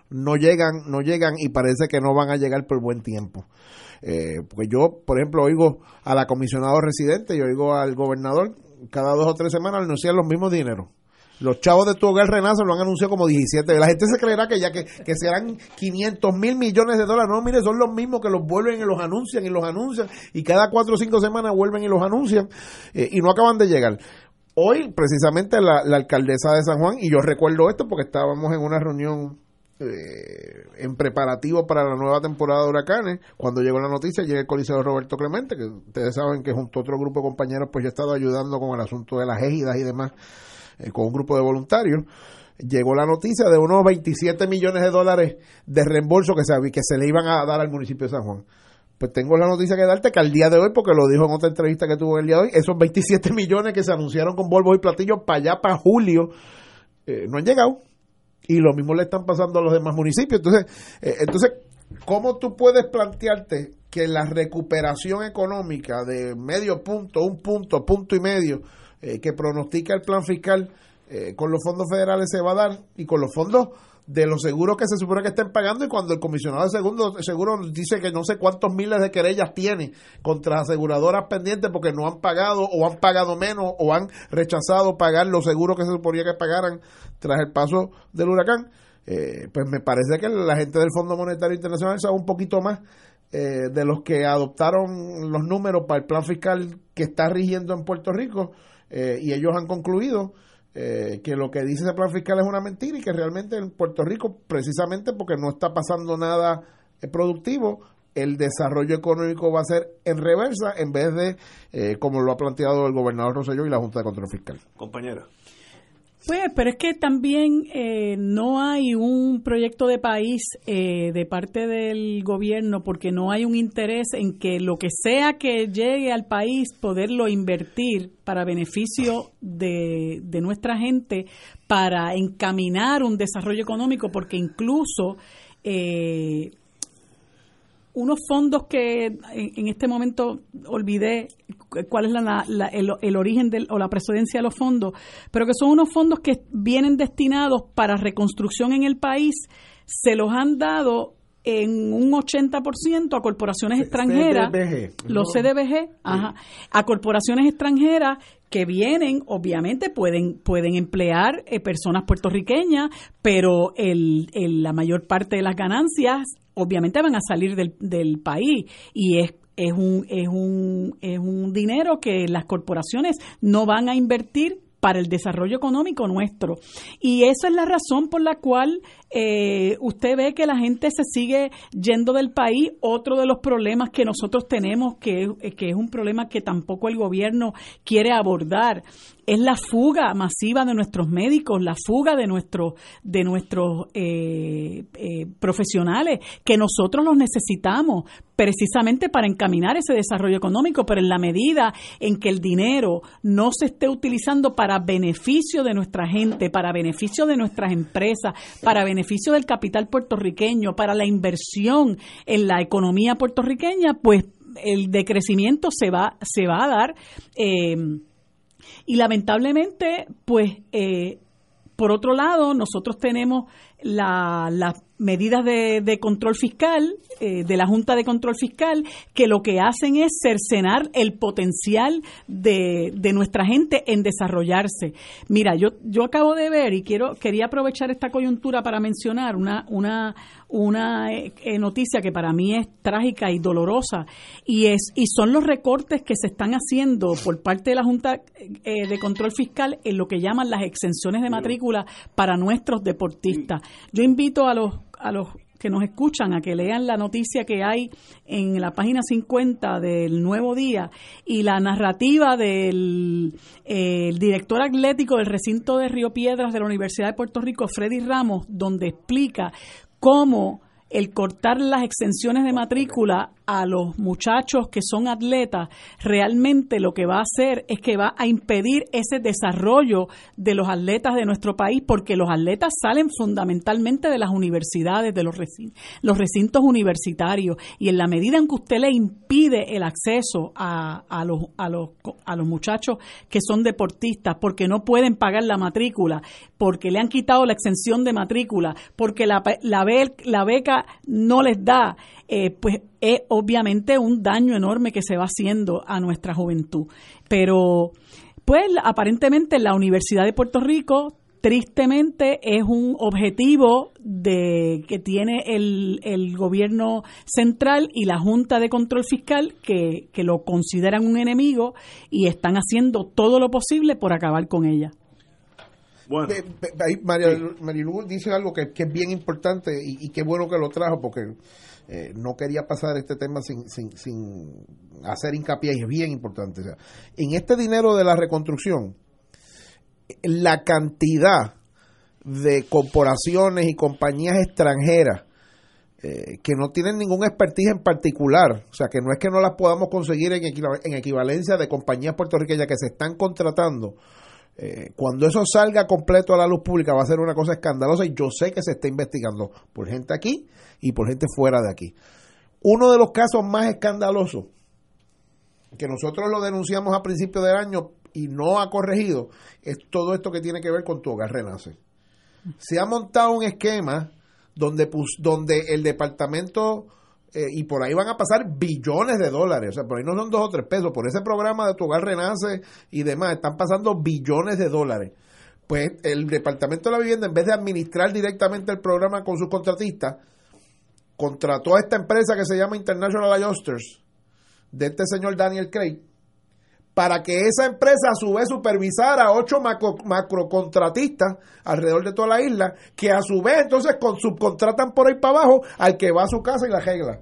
no llegan, no llegan y parece que no van a llegar por buen tiempo. Eh, porque yo, por ejemplo, oigo a la comisionado residente y oigo al gobernador cada dos o tres semanas anunciar los mismos dineros. Los chavos de tu hogar lo han anunciado como 17. La gente se creerá que ya que, serán 500 mil millones de dólares. No, mire, son los mismos que los vuelven y los anuncian y los anuncian. Y cada cuatro o cinco semanas vuelven y los anuncian. Eh, y no acaban de llegar. Hoy, precisamente, la, alcaldesa de San Juan, y yo recuerdo esto porque estábamos en una reunión eh, en preparativo para la nueva temporada de huracanes. Cuando llegó la noticia, llega el coliseo Roberto Clemente, que ustedes saben que junto a otro grupo de compañeros, pues yo he estado ayudando con el asunto de las égidas y demás eh, con un grupo de voluntarios, llegó la noticia de unos 27 millones de dólares de reembolso que se, que se le iban a dar al municipio de San Juan. Pues tengo la noticia que darte que al día de hoy, porque lo dijo en otra entrevista que tuvo el día de hoy, esos 27 millones que se anunciaron con Volvo y Platillo para allá, para julio, eh, no han llegado. Y lo mismo le están pasando a los demás municipios. Entonces, eh, entonces, ¿cómo tú puedes plantearte que la recuperación económica de medio punto, un punto, punto y medio, eh, que pronostica el plan fiscal eh, con los fondos federales se va a dar y con los fondos de los seguros que se supone que estén pagando. Y cuando el comisionado de segundo, seguro dice que no sé cuántos miles de querellas tiene contra aseguradoras pendientes porque no han pagado o han pagado menos o han rechazado pagar los seguros que se suponía que pagaran tras el paso del huracán, eh, pues me parece que la gente del Fondo Monetario Internacional sabe un poquito más de los que adoptaron los números para el plan fiscal que está rigiendo en Puerto Rico eh, y ellos han concluido eh, que lo que dice ese plan fiscal es una mentira y que realmente en Puerto Rico, precisamente porque no está pasando nada eh, productivo, el desarrollo económico va a ser en reversa en vez de como lo ha planteado el gobernador Rosselló y la Junta de Control Fiscal. Compañera. Pues, pero es que también eh, no hay un proyecto de país eh, de parte del gobierno porque no hay un interés en que lo que sea que llegue al país poderlo invertir para beneficio de, de nuestra gente, para encaminar un desarrollo económico, porque incluso eh, unos fondos que en, este momento olvidé cuál es el, origen del, o la precedencia de los fondos, pero que son unos fondos que vienen destinados para reconstrucción en el país, se los han dado en un 80% a corporaciones extranjeras, los CDBG, a corporaciones extranjeras que vienen, obviamente pueden pueden emplear eh, personas puertorriqueñas, pero el, la mayor parte de las ganancias obviamente van a salir del, del país y es es un, es, un, es un dinero que las corporaciones no van a invertir para el desarrollo económico nuestro. Y esa es la razón por la cual eh, usted ve que la gente se sigue yendo del país. Otro de los problemas que nosotros tenemos, que, que es un problema que tampoco el gobierno quiere abordar, es la fuga masiva de nuestros médicos, la fuga de, nuestros de nuestros eh, eh, profesionales, que nosotros los necesitamos precisamente para encaminar ese desarrollo económico, pero en la medida en que el dinero no se esté utilizando para beneficio de nuestra gente, para beneficio de nuestras empresas, para beneficio del capital puertorriqueño, para la inversión en la economía puertorriqueña, pues el decrecimiento se va, se va a dar. Eh, y lamentablemente, pues, eh, por otro lado, nosotros tenemos las medidas de, control fiscal eh, de la Junta de Control Fiscal que lo que hacen es cercenar el potencial de, de, nuestra gente en desarrollarse. Mira, yo, yo acabo de ver y quiero quería aprovechar esta coyuntura para mencionar una, una, una eh, noticia que para mí es trágica y dolorosa y es y son los recortes que se están haciendo por parte de la Junta eh, de Control Fiscal en lo que llaman las exenciones de matrícula para nuestros deportistas. Yo invito a los a los que nos escuchan a que lean la noticia que hay en la página 50 del Nuevo Día y la narrativa del director atlético del recinto de Río Piedras de la Universidad de Puerto Rico, Freddy Ramos, donde explica cómo el cortar las exenciones de matrícula a los muchachos que son atletas, realmente lo que va a hacer es que va a impedir ese desarrollo de los atletas de nuestro país, porque los atletas salen fundamentalmente de las universidades, de los recintos, los recintos universitarios, y en la medida en que usted le impide el acceso a, a, los, a, los, a los muchachos que son deportistas, porque no pueden pagar la matrícula, porque le han quitado la exención de matrícula, porque la, la, la beca no les da, eh, pues es obviamente un daño enorme que se va haciendo a nuestra juventud. Pero, pues aparentemente la Universidad de Puerto Rico tristemente es un objetivo de que tiene el, el gobierno central y la Junta de Control Fiscal que, que lo consideran un enemigo y están haciendo todo lo posible por acabar con ella. Bueno. María, dice algo que, es bien importante y, qué bueno que lo trajo porque eh, no quería pasar este tema sin, sin, sin hacer hincapié y es bien importante. en este dinero de la reconstrucción, la cantidad de corporaciones y compañías extranjeras eh, que no tienen ningún expertise en particular, o sea, que no es que no las podamos conseguir en, en equivalencia de compañías puertorriqueñas que se están contratando eh, cuando eso salga completo a la luz pública va a ser una cosa escandalosa y yo sé que se está investigando por gente aquí y por gente fuera de aquí. Uno de los casos más escandalosos, que nosotros lo denunciamos a principios del año y no ha corregido, es todo esto que tiene que ver con tu hogar renace. Se ha montado un esquema donde, donde el departamento eh, y por ahí van a pasar billones de dólares, o sea, por ahí no son dos o tres pesos, por ese programa de Tu Hogar Renace y demás, están pasando billones de dólares. Pues el Departamento de la Vivienda, en vez de administrar directamente el programa con sus contratistas, contrató a esta empresa que se llama International Adjusters, de este señor Daniel Craig, para que esa empresa a su vez supervisara a ocho macro, macrocontratistas alrededor de toda la isla, que a su vez entonces subcontratan por ahí para abajo al que va a su casa y la regla.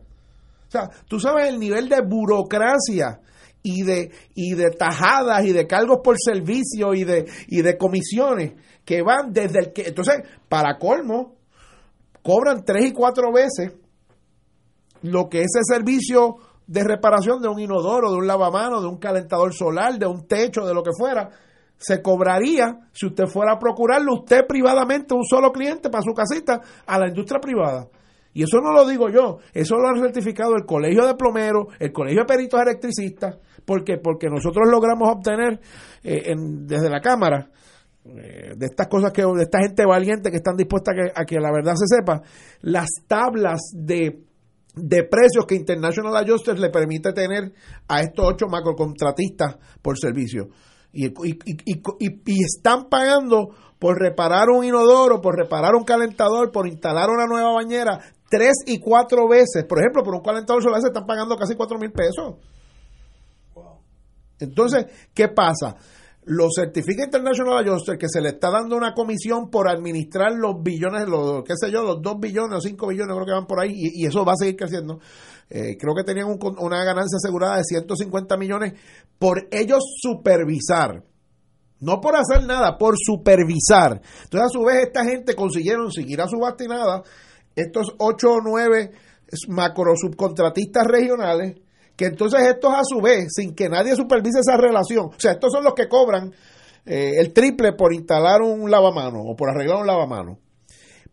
O sea, tú sabes el nivel de burocracia y de, y de tajadas y de cargos por servicio y de, y de comisiones que van desde el que... Entonces, para colmo, cobran tres y cuatro veces lo que ese servicio de reparación de un inodoro, de un lavamano, de un calentador solar, de un techo, de lo que fuera, se cobraría si usted fuera a procurarlo usted privadamente, un solo cliente para su casita, a la industria privada. Y eso no lo digo yo, eso lo han certificado el Colegio de Plomeros, el Colegio de Peritos Electricistas, porque porque nosotros logramos obtener eh, desde la Cámara eh, de estas cosas que de esta gente valiente que están dispuestas a que, a que la verdad se sepa, las tablas de de precios que International Adjusters le permite tener a estos ocho macrocontratistas por servicio. Y, y, están pagando por reparar un inodoro, por reparar un calentador, por instalar una nueva bañera, tres y cuatro veces. Por ejemplo, por un calentador solar se están pagando casi cuatro mil pesos. Entonces, ¿qué pasa? Lo certifica International Adjuster que se le está dando una comisión por administrar los billones, los, qué sé yo, los 2 billones o 5 billones, creo que van por ahí, y, eso va a seguir creciendo. Eh, creo que tenían una ganancia asegurada de 150 millones por ellos supervisar. No por hacer nada, por supervisar. Entonces, a su vez, esta gente consiguieron seguir a su bastinada estos 8 o 9 macro subcontratistas regionales que entonces estos a su vez, sin que nadie supervise esa relación, o sea, estos son los que cobran eh, el triple por instalar un lavamano o por arreglar un lavamano.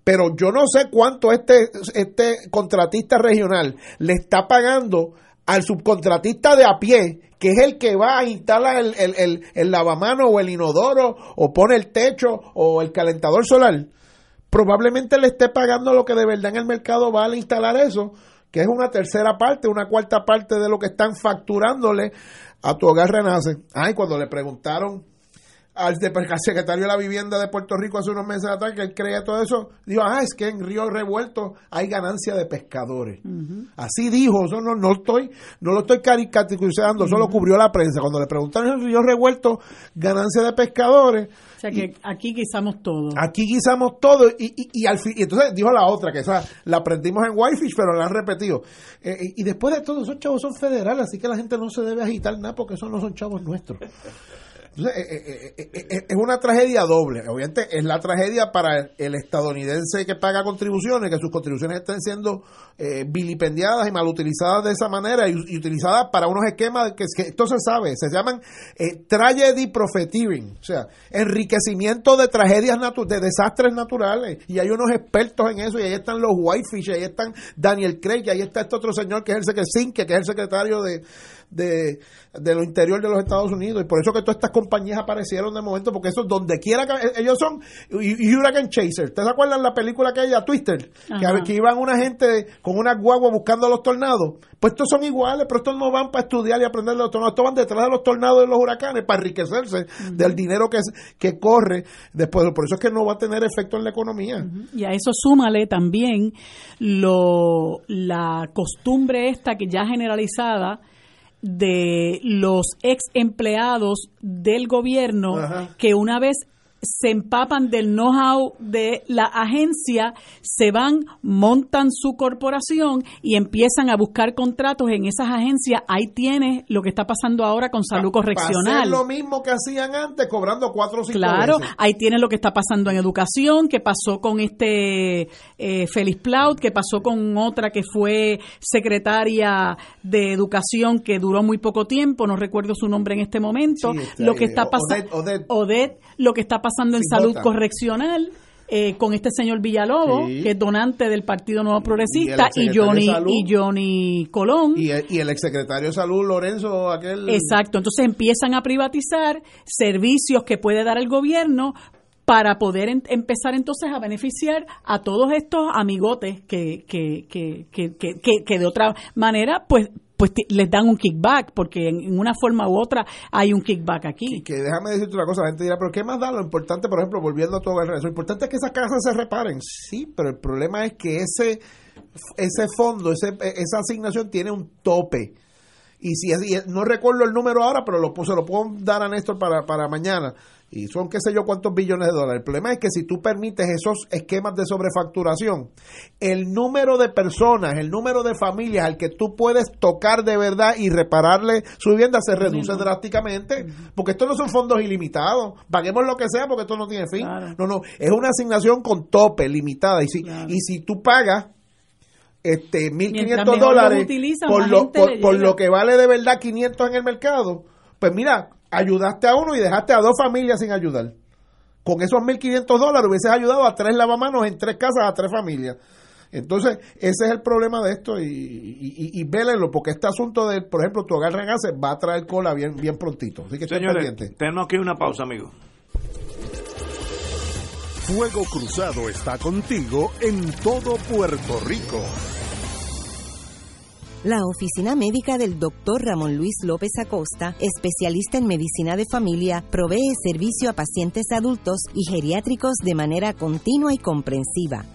Pero yo no sé cuánto este, este contratista regional le está pagando al subcontratista de a pie, que es el que va a instalar el, el, el, lavamano o el inodoro o pone el techo o el calentador solar. Probablemente le esté pagando lo que de verdad en el mercado vale instalar eso que es una tercera parte, una cuarta parte de lo que están facturándole a tu hogar renace. Ay, cuando le preguntaron al secretario de la vivienda de Puerto Rico hace unos meses atrás que él creía todo eso, dijo, ah, es que en Río Revuelto hay ganancia de pescadores. Así dijo, eso no, no estoy, no lo estoy caricaturizando, solo cubrió la prensa. Cuando le preguntaron en Río Revuelto, ganancia de pescadores. O sea que aquí guisamos todo. Aquí guisamos todo y, y, al fin, y entonces dijo la otra, que esa la aprendimos en Whitefish, pero la han repetido. Eh, y después de todo, esos chavos son federales, así que la gente no se debe agitar nada porque esos no son chavos nuestros. Entonces, eh, eh, eh, es una tragedia doble. Obviamente es la tragedia para el estadounidense que paga contribuciones, que sus contribuciones estén siendo vilipendiadas y mal utilizadas de esa manera y, utilizadas para unos esquemas que, esto se sabe, se llaman tragedy profiteering, o sea, enriquecimiento de tragedias de desastres naturales. Y hay unos expertos en eso, y ahí están los Whitefish, ahí están Daniel Craig, y ahí está este otro señor que es el secretario, que es el secretario de, de, de lo interior de los Estados Unidos. Y por eso que todas estas compañías aparecieron de momento, porque eso donde quiera que e, ellos son Hurricane Chaser. ¿Ustedes se acuerdan la película que ella, Twister? Que, que, iban una gente con una guagua buscando los tornados. Pues estos son iguales, pero estos no van para estudiar y aprender los tornados. Estos van detrás de los tornados y los huracanes para enriquecerse del dinero que, que corre después. Por eso es que no va a tener efecto en la economía. Y a eso súmale también lo, la costumbre esta que ya generalizada de los ex empleados del gobierno que una vez se empapan del know-how de la agencia, se van, montan su corporación y empiezan a buscar contratos en esas agencias. Ahí tienes lo que está pasando ahora con salud correccional. lo mismo que hacían antes, cobrando cuatro o cinco Claro, ahí tienes lo que está pasando en educación, que pasó con este eh, Félix Plaut, que pasó con otra que fue secretaria de educación que duró muy poco tiempo, no recuerdo su nombre en este momento. lo que está pasando, Odette, lo que está pasando pasando en salud correccional. Eh, con este señor Villalobos, que es donante del Partido Nuevo Progresista, y, Johnny y Johnny Colón. Y el, y el exsecretario de Salud, Lorenzo, aquel. Exacto, entonces empiezan a privatizar servicios que puede dar el gobierno para poder empezar entonces a beneficiar a todos estos amigotes que, que, que, que, que de otra manera pues pues les dan un kickback, porque en, una forma u otra hay un kickback aquí. Que, déjame decirte una cosa, la gente dirá, pero ¿qué más da? Lo importante, por ejemplo, volviendo a todo el resto, lo importante es que esas casas se reparen, sí, pero el problema es que ese, ese fondo, ese, esa asignación tiene un tope. Y si no recuerdo el número ahora, pero lo, se lo puedo dar a Néstor para, para mañana y son qué sé yo cuántos billones de dólares. El problema es que si tú permites esos esquemas de sobrefacturación, el número de personas, el número de familias al que tú puedes tocar de verdad y repararle su vivienda se reduce drásticamente, porque estos no son fondos ilimitados. Paguemos lo que sea porque esto no tiene fin. No, no, es una asignación con tope, limitada. Y si, y si tú pagas este 1.500 dólares por, lo, por lo que vale de verdad 500 en el mercado, pues mira, ayudaste a uno y dejaste a dos familias sin ayudar. Con esos 1.500 dólares hubieses ayudado a tres lavamanos en tres casas a tres familias. Entonces, ese es el problema de esto y, y, y, porque este asunto de, por ejemplo, tu hogar regase va a traer cola bien, bien prontito. Así que Señores, tenemos aquí una pausa, amigo. Fuego Cruzado está contigo en todo Puerto Rico. La oficina médica del Dr. Ramón Luis López Acosta, especialista en medicina de familia, provee servicio a pacientes adultos y geriátricos de manera continua y comprensiva,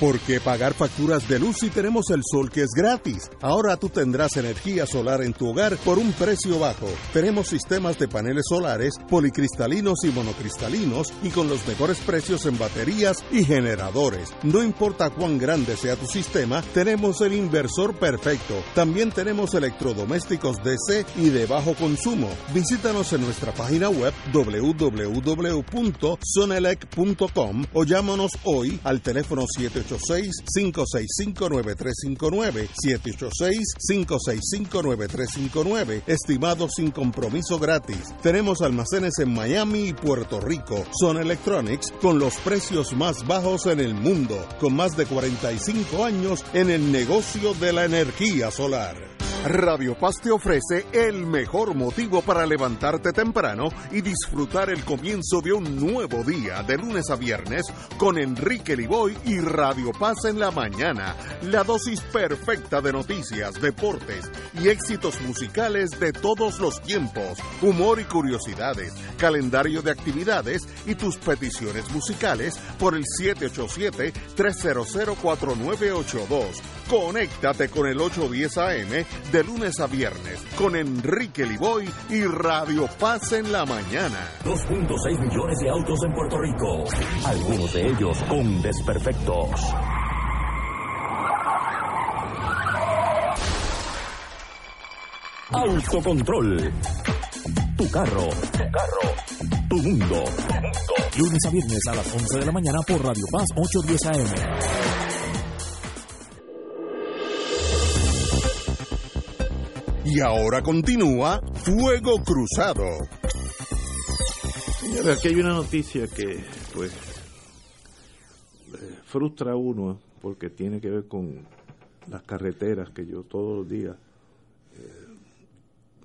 Porque pagar facturas de luz si tenemos el sol que es gratis. Ahora tú tendrás energía solar en tu hogar por un precio bajo. Tenemos sistemas de paneles solares, policristalinos y monocristalinos y con los mejores precios en baterías y generadores. No importa cuán grande sea tu sistema, tenemos el inversor perfecto. También tenemos electrodomésticos DC y de bajo consumo. Visítanos en nuestra página web www.sonelec.com o llámanos hoy al teléfono 78 786-565-9359. 786-565-9359. Estimado sin compromiso gratis. Tenemos almacenes en Miami y Puerto Rico. Son Electronics con los precios más bajos en el mundo. Con más de 45 años en el negocio de la energía solar. Radio Paz te ofrece el mejor motivo para levantarte temprano y disfrutar el comienzo de un nuevo día de lunes a viernes con Enrique Liboy y Radio Paz en la mañana. La dosis perfecta de noticias, deportes y éxitos musicales de todos los tiempos, humor y curiosidades, calendario de actividades y tus peticiones musicales por el 787-300-4982. Conéctate con el 810 AM de lunes a viernes con Enrique Liboy y Radio Paz en la mañana. 2.6 millones de autos en Puerto Rico, algunos de ellos con desperfectos. Autocontrol. Tu carro. Tu carro. Tu mundo. Lunes a viernes a las 11 de la mañana por Radio Paz 810 AM. Y ahora continúa Fuego Cruzado. Señores, aquí hay una noticia que, pues, frustra uno porque tiene que ver con las carreteras que yo todos los días eh,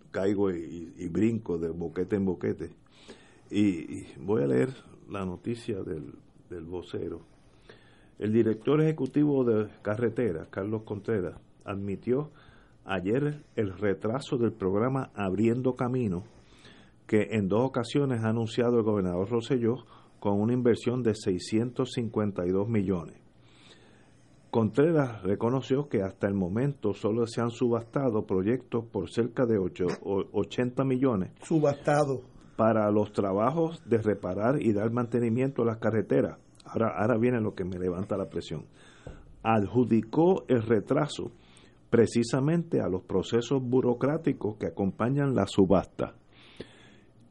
caigo y, brinco de boquete en boquete. Y, y voy a leer la noticia del, del vocero. El director ejecutivo de carreteras, Carlos Contreras, admitió ayer el retraso del programa Abriendo Camino, que en dos ocasiones ha anunciado el gobernador Rosselló con una inversión de 652 millones. Contreras reconoció que hasta el momento solo se han subastado proyectos por cerca de 8, o 80 millones Subastado. para los trabajos de reparar y dar mantenimiento a las carreteras. Ahora, ahora viene lo que me levanta la presión. Adjudicó el retraso precisamente a los procesos burocráticos que acompañan la subasta.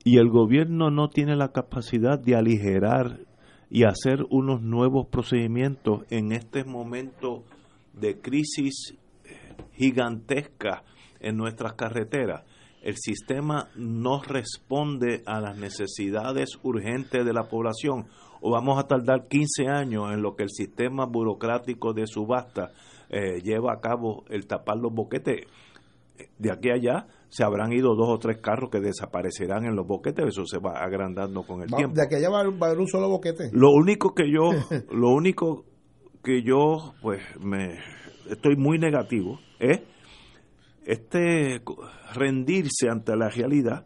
Y el gobierno no tiene la capacidad de aligerar y hacer unos nuevos procedimientos en este momento de crisis gigantesca en nuestras carreteras. El sistema no responde a las necesidades urgentes de la población o vamos a tardar 15 años en lo que el sistema burocrático de subasta eh, lleva a cabo el tapar los boquetes. De aquí a allá se habrán ido dos o tres carros que desaparecerán en los boquetes, eso se va agrandando con el Va- tiempo. de aquí allá va, a haber un solo boquete. Lo único que yo, lo único que yo, pues, me estoy muy negativo es este rendirse ante la realidad.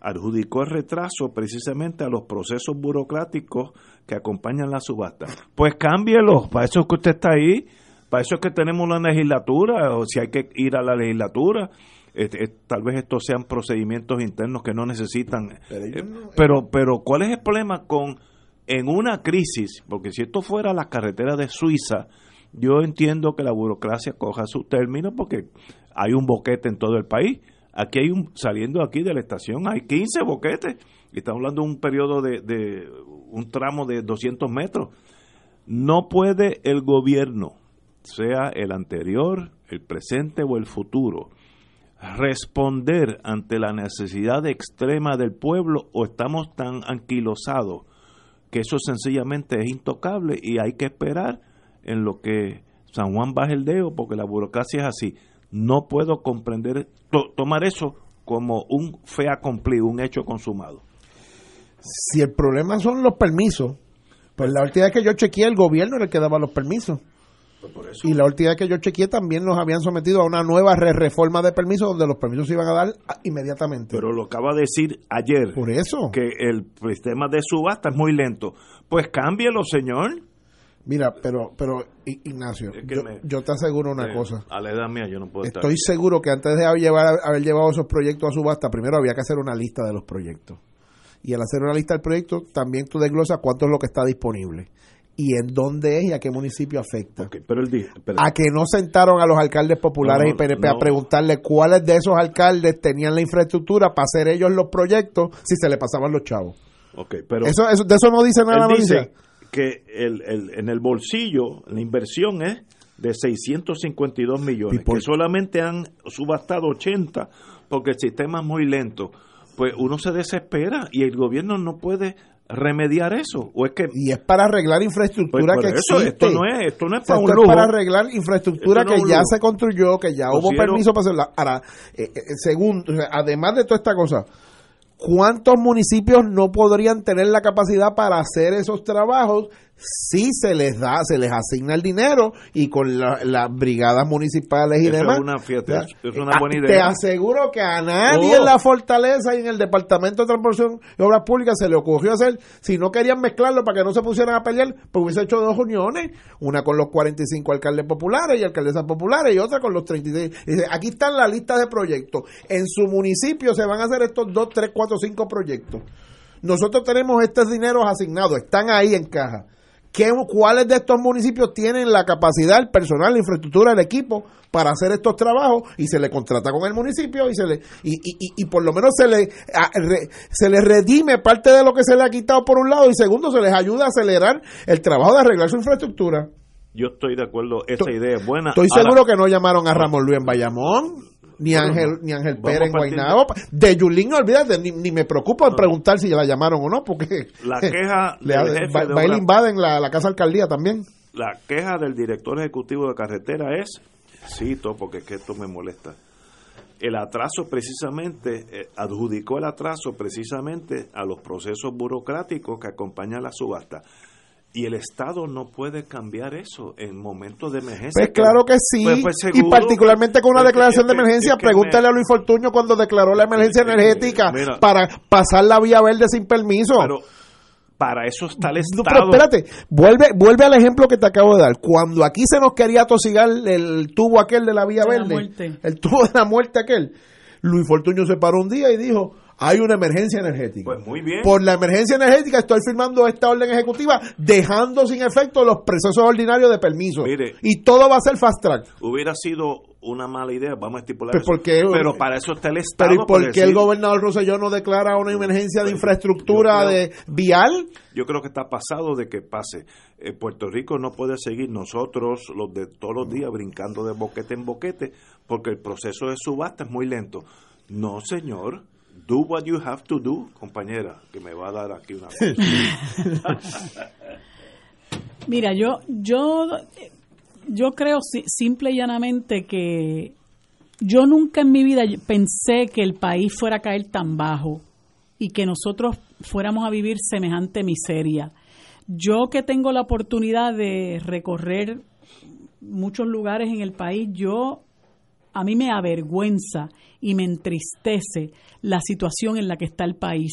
Adjudicó el retraso precisamente a los procesos burocráticos que acompañan la subasta. Pues cámbielo, para eso es que usted está ahí, para eso es que tenemos la legislatura, o si hay que ir a la legislatura. Este, eh, tal vez estos sean procedimientos internos que no necesitan. Pero Eh, pero, pero ¿cuál es el problema con en una crisis? Porque si esto fuera la carretera de Suiza, yo entiendo que la burocracia coja su término porque hay un boquete en todo el país. Aquí hay un, saliendo aquí de la estación, hay 15 boquetes. Y estamos hablando de un periodo de, de un tramo de 200 metros. No puede el gobierno, sea el anterior, el presente o el futuro, responder ante la necesidad extrema del pueblo o estamos tan anquilosados que eso sencillamente es intocable y hay que esperar en lo que San Juan baje el dedo porque la burocracia es así. No puedo comprender, to- tomar eso como un fe accompli, un hecho consumado. Si el problema son los permisos, pues la última vez que yo chequeé, el gobierno era el que daba los permisos. Y la última vez que yo chequeé también nos habían sometido a una nueva re- reforma de permisos donde los permisos se iban a dar inmediatamente. Pero lo acaba de decir ayer. Por eso. Que el sistema de subasta es muy lento. Pues cámbielo, señor. Mira, pero, pero Ignacio, Es que yo, me- yo te aseguro una Eh, cosa. A la edad mía yo no puedo estar. Estoy seguro que antes de haber, llevar- haber llevado esos proyectos a subasta, primero había que hacer una lista de los proyectos. Y al hacer una lista del proyecto, también tú desglosas cuánto es lo que está disponible. Y en dónde es y a qué municipio afecta. Pero A que no sentaron a los alcaldes populares No, y PNP a preguntarle cuáles de esos alcaldes tenían la infraestructura para hacer ellos los proyectos si se le pasaban los chavos. ok, pero eso, eso, de eso no dice nada él dice que el, el- en el bolsillo la inversión es de 652 millones, ¿Y por- que solamente han subastado 80 porque el sistema es muy lento. Pues uno se desespera y el gobierno no puede remediar eso o es que y es para arreglar infraestructura Pues que eso, existe esto no es- esto no es O sea, para un esto lujo. es para arreglar infraestructura no que ya lujo. se construyó que ya hubo Considero- permiso para hacerla ahora eh, eh, o sea, además de toda esta cosa ¿Cuántos municipios no podrían tener la capacidad para hacer esos trabajos si se les da, se les asigna el dinero y con la- las brigadas municipales y Eso es demás? una- es una ah, buena Te idea. aseguro que a nadie Oh. en la fortaleza y en el Departamento de Transportación y Obras Públicas se le ocurrió hacer, si no querían mezclarlo para que no se pusieran a pelear, pues hubiese hecho dos uniones, una con los 45 alcaldes populares y alcaldesas populares y otra con los 36. Y dice, aquí están la lista de proyectos. En su municipio se van a hacer estos dos, tres, cuatro, cinco proyectos. Nosotros tenemos estos dineros asignados, están ahí en caja. ¿Qué, ¿Cuáles de estos municipios tienen la capacidad, el personal, la infraestructura, el equipo para hacer estos trabajos? Y se le contrata con el municipio y se le y, y, y- y por lo menos se le a- re- se le redime parte de lo que se le ha quitado por un lado y segundo se les ayuda a acelerar el trabajo de arreglar su infraestructura. yo estoy de acuerdo esa idea es buena Estoy seguro que no llamaron a Ramón Luis en Bayamón. Ni Ángel, ni Ángel Pérez en Guaynabo. De Yulín, no olvídate, ni, ni me preocupo en preguntar si ya la llamaron o no, porque la queja le, del jefe va, de va invaden la, la casa alcaldía también. la queja del director ejecutivo de carretera es, cito porque es que esto me molesta, el atraso precisamente, eh, adjudicó el atraso precisamente a los procesos burocráticos que acompañan la subasta. Y el Estado no puede cambiar eso en momentos de emergencia. Pues claro que sí, Pues- pues y particularmente con una Pues, declaración de emergencia, es que pregúntale me- a Luis Fortuño cuando declaró la emergencia energética mira. para pasar la vía verde sin permiso. Pero para eso está el No, pero espérate, vuelve, vuelve al ejemplo que te acabo de dar. Cuando aquí se nos quería tosigar el tubo aquel de la vía De verde, el tubo de la muerte aquel, Luis Fortuño se paró un día y dijo, hay una emergencia energética. Pues muy bien. Por la emergencia energética estoy firmando esta orden ejecutiva dejando sin efecto los procesos ordinarios de permiso. Mire. y todo va a ser fast track. Hubiera sido una mala idea, vamos a estipular Pues, eso. ¿por qué? Pero para eso está el Estado. Pero ¿y por qué el gobernador Rosselló no declara una emergencia de Pues, infraestructura creo- de vial? Yo creo que está pasado de que pase. Eh, Puerto Rico no puede seguir nosotros, los de todos los días, brincando de boquete en boquete, porque el proceso de subasta es muy lento. No, señor. Do what you have to do, compañera, que me va a dar aquí una. Mira, yo, yo, yo creo si- simple y llanamente que yo nunca en mi vida pensé que el país fuera a caer tan bajo y que nosotros fuéramos a vivir semejante miseria. Yo que tengo la oportunidad de recorrer muchos lugares en el país, yo a mí me avergüenza y me entristece la situación en la que está el país.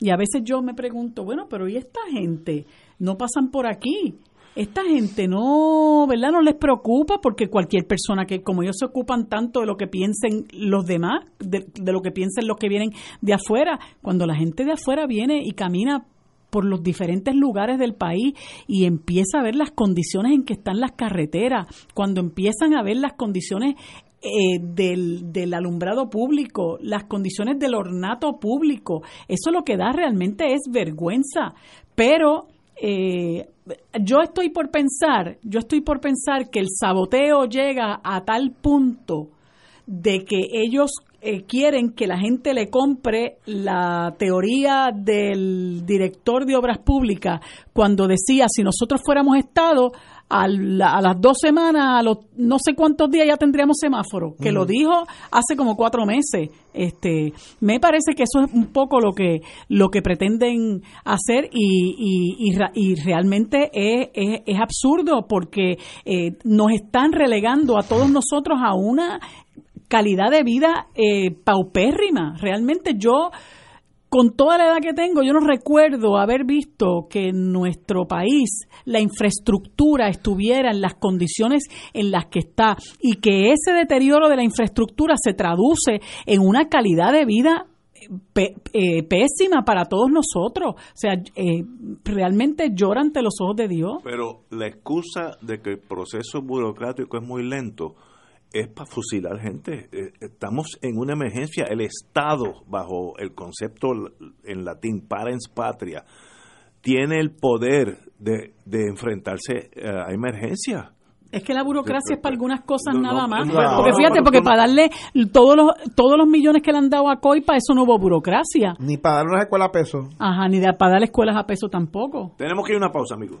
Y a veces yo me pregunto, bueno, pero ¿y esta gente? No pasan por aquí. Esta gente no, ¿verdad? No les preocupa porque cualquier persona que, como ellos se ocupan tanto de lo que piensen los demás, de, de lo que piensen los que vienen de afuera, cuando la gente de afuera viene y camina por los diferentes lugares del país y empieza a ver las condiciones en que están las carreteras, cuando empiezan a ver las condiciones eh, del, alumbrado público, las condiciones del ornato público, eso lo que da realmente es vergüenza. Pero eh, yo estoy por pensar, yo estoy por pensar que el saboteo llega a tal punto de que ellos eh, quieren que la gente le compre la teoría del director de obras públicas cuando decía si nosotros fuéramos Estado a, la- a las dos semanas, a los no sé cuántos días ya tendríamos semáforo, que lo dijo hace como cuatro meses. Este, me parece que eso es un poco lo que lo que pretenden hacer y, y, y, y realmente es, es, es absurdo porque eh, nos están relegando a todos nosotros a una calidad de vida eh, paupérrima. Realmente yo, con toda la edad que tengo, yo no recuerdo haber visto que en nuestro país la infraestructura estuviera en las condiciones en las que está y que ese deterioro de la infraestructura se traduce en una calidad de vida eh, pésima para todos nosotros. O sea, eh, realmente llora ante los ojos de Dios. Pero la excusa de que el proceso burocrático es muy lento es para fusilar gente. Eh, Estamos en una emergencia. El Estado, bajo el concepto en latín parens patria, tiene el poder de, de enfrentarse eh, a emergencias. Es que la burocracia es para algunas cosas nada más. porque fíjate, porque para darle todos los todos los millones que le han dado a COI, para eso no hubo burocracia. Ni para dar una escuela a peso. Ajá, ni de, para dar escuelas a peso tampoco. Tenemos que ir a una pausa, amigos.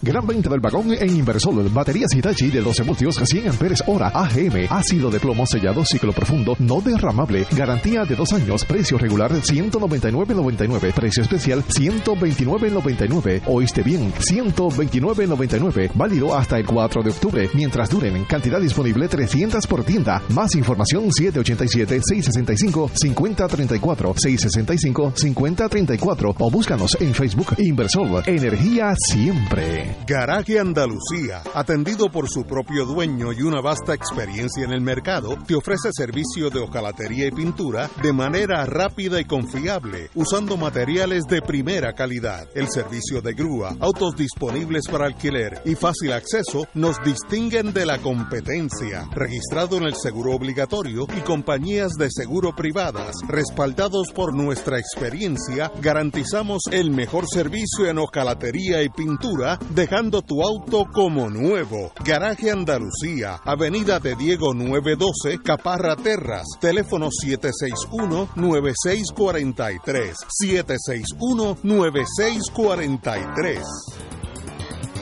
Gran venta del vagón en Inversol. Baterías Hitachi de 12 voltios, 100 amperes hora. AGM. Ácido de plomo sellado ciclo profundo. No derramable. Garantía de dos años. Precio regular 199.99. Precio especial 129.99. Oíste bien. 129.99. Válido hasta el 4 de octubre. Mientras duren. Cantidad disponible 300 por tienda. Más información 787-665-5034. 665-5034. O búscanos en Facebook Inversol. Energía siempre. Garaje Andalucía, atendido por su propio dueño y una vasta experiencia en el mercado, te ofrece servicio de hojalatería y pintura de manera rápida y confiable, usando materiales de primera calidad. El servicio de grúa, autos disponibles para alquiler y fácil acceso nos distinguen de la competencia. Registrado en el seguro obligatorio y compañías de seguro privadas, respaldados por nuestra experiencia, garantizamos el mejor servicio en hojalatería y pintura dejando tu auto como nuevo. Garaje Andalucía, Avenida de Diego 912, Caparra Terras, teléfono 761-9643. 761-9643.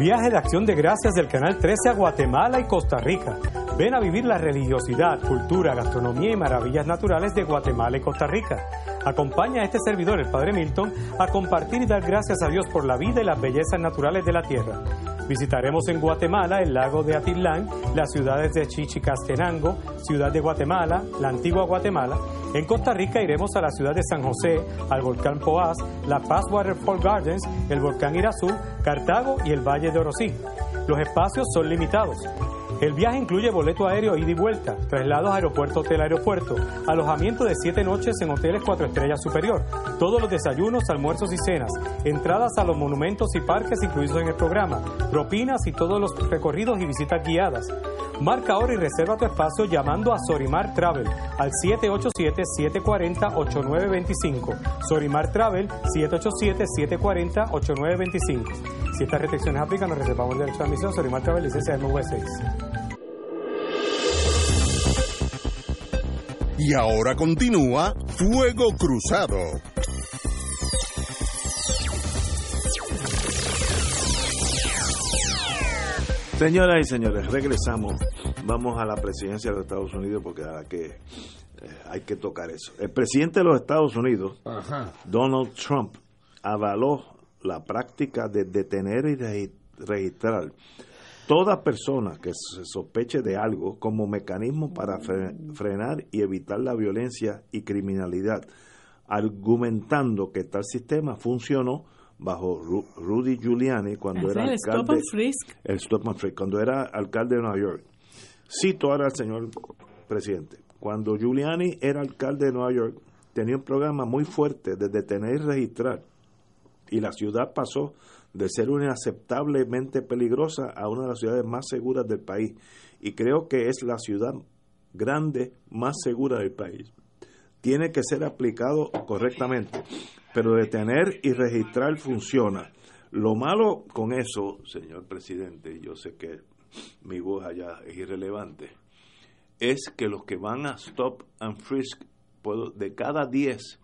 Viaje de acción de gracias del Canal 13 a Guatemala y Costa Rica. Ven a vivir la religiosidad, cultura, gastronomía y maravillas naturales de Guatemala y Costa Rica. Acompaña a este servidor, el Padre Milton, a compartir y dar gracias a Dios por la vida y las bellezas naturales de la tierra. Visitaremos en Guatemala el lago de Atitlán, las ciudades de Chichicastenango, Ciudad de Guatemala, la antigua Guatemala. En Costa Rica iremos a la ciudad de San José, al volcán Poás, la Paz Waterfall Gardens, el volcán Irazú, Cartago y el Valle Los espacios son limitados. El viaje incluye boleto aéreo ida y vuelta, traslados aeropuerto-hotel aeropuerto, alojamiento de siete noches en hoteles cuatro estrellas superior, todos los desayunos, almuerzos y cenas, entradas a los monumentos y parques incluidos en el programa, propinas y todos los recorridos y visitas guiadas. Marca ahora y reserva tu espacio llamando a Sorimar Travel al 787-740-8925. Sorimar Travel 787-740-8925. Si estas restricciones aplican, nos reservamos el derecho de admisión. Sorimar Travel, licencia MV6. Y ahora continúa Fuego Cruzado. Señoras y señores, regresamos. Vamos a la presidencia de los Estados Unidos porque ahora que eh, hay que tocar eso. El presidente de los Estados Unidos, Donald Trump, avaló la práctica de detener y de registrar toda persona que se sospeche de algo como mecanismo para frenar y evitar la violencia y criminalidad, argumentando que tal sistema funcionó bajo Rudy Giuliani cuando era el alcalde Stop and Frisk. el Stop and Frisk, cuando era alcalde de Nueva York. Cito ahora al señor presidente. Cuando Giuliani era alcalde de Nueva York, tenía un programa muy fuerte de detener y registrar. Y la ciudad pasó de ser una inaceptablemente peligrosa a una de las ciudades más seguras del país. Y creo que es la ciudad grande más segura del país. Tiene que ser aplicado correctamente, pero detener y registrar funciona. Lo malo con eso, señor presidente, yo sé que mi voz allá es irrelevante, es que los que van a stop and frisk, puedo, de cada 10,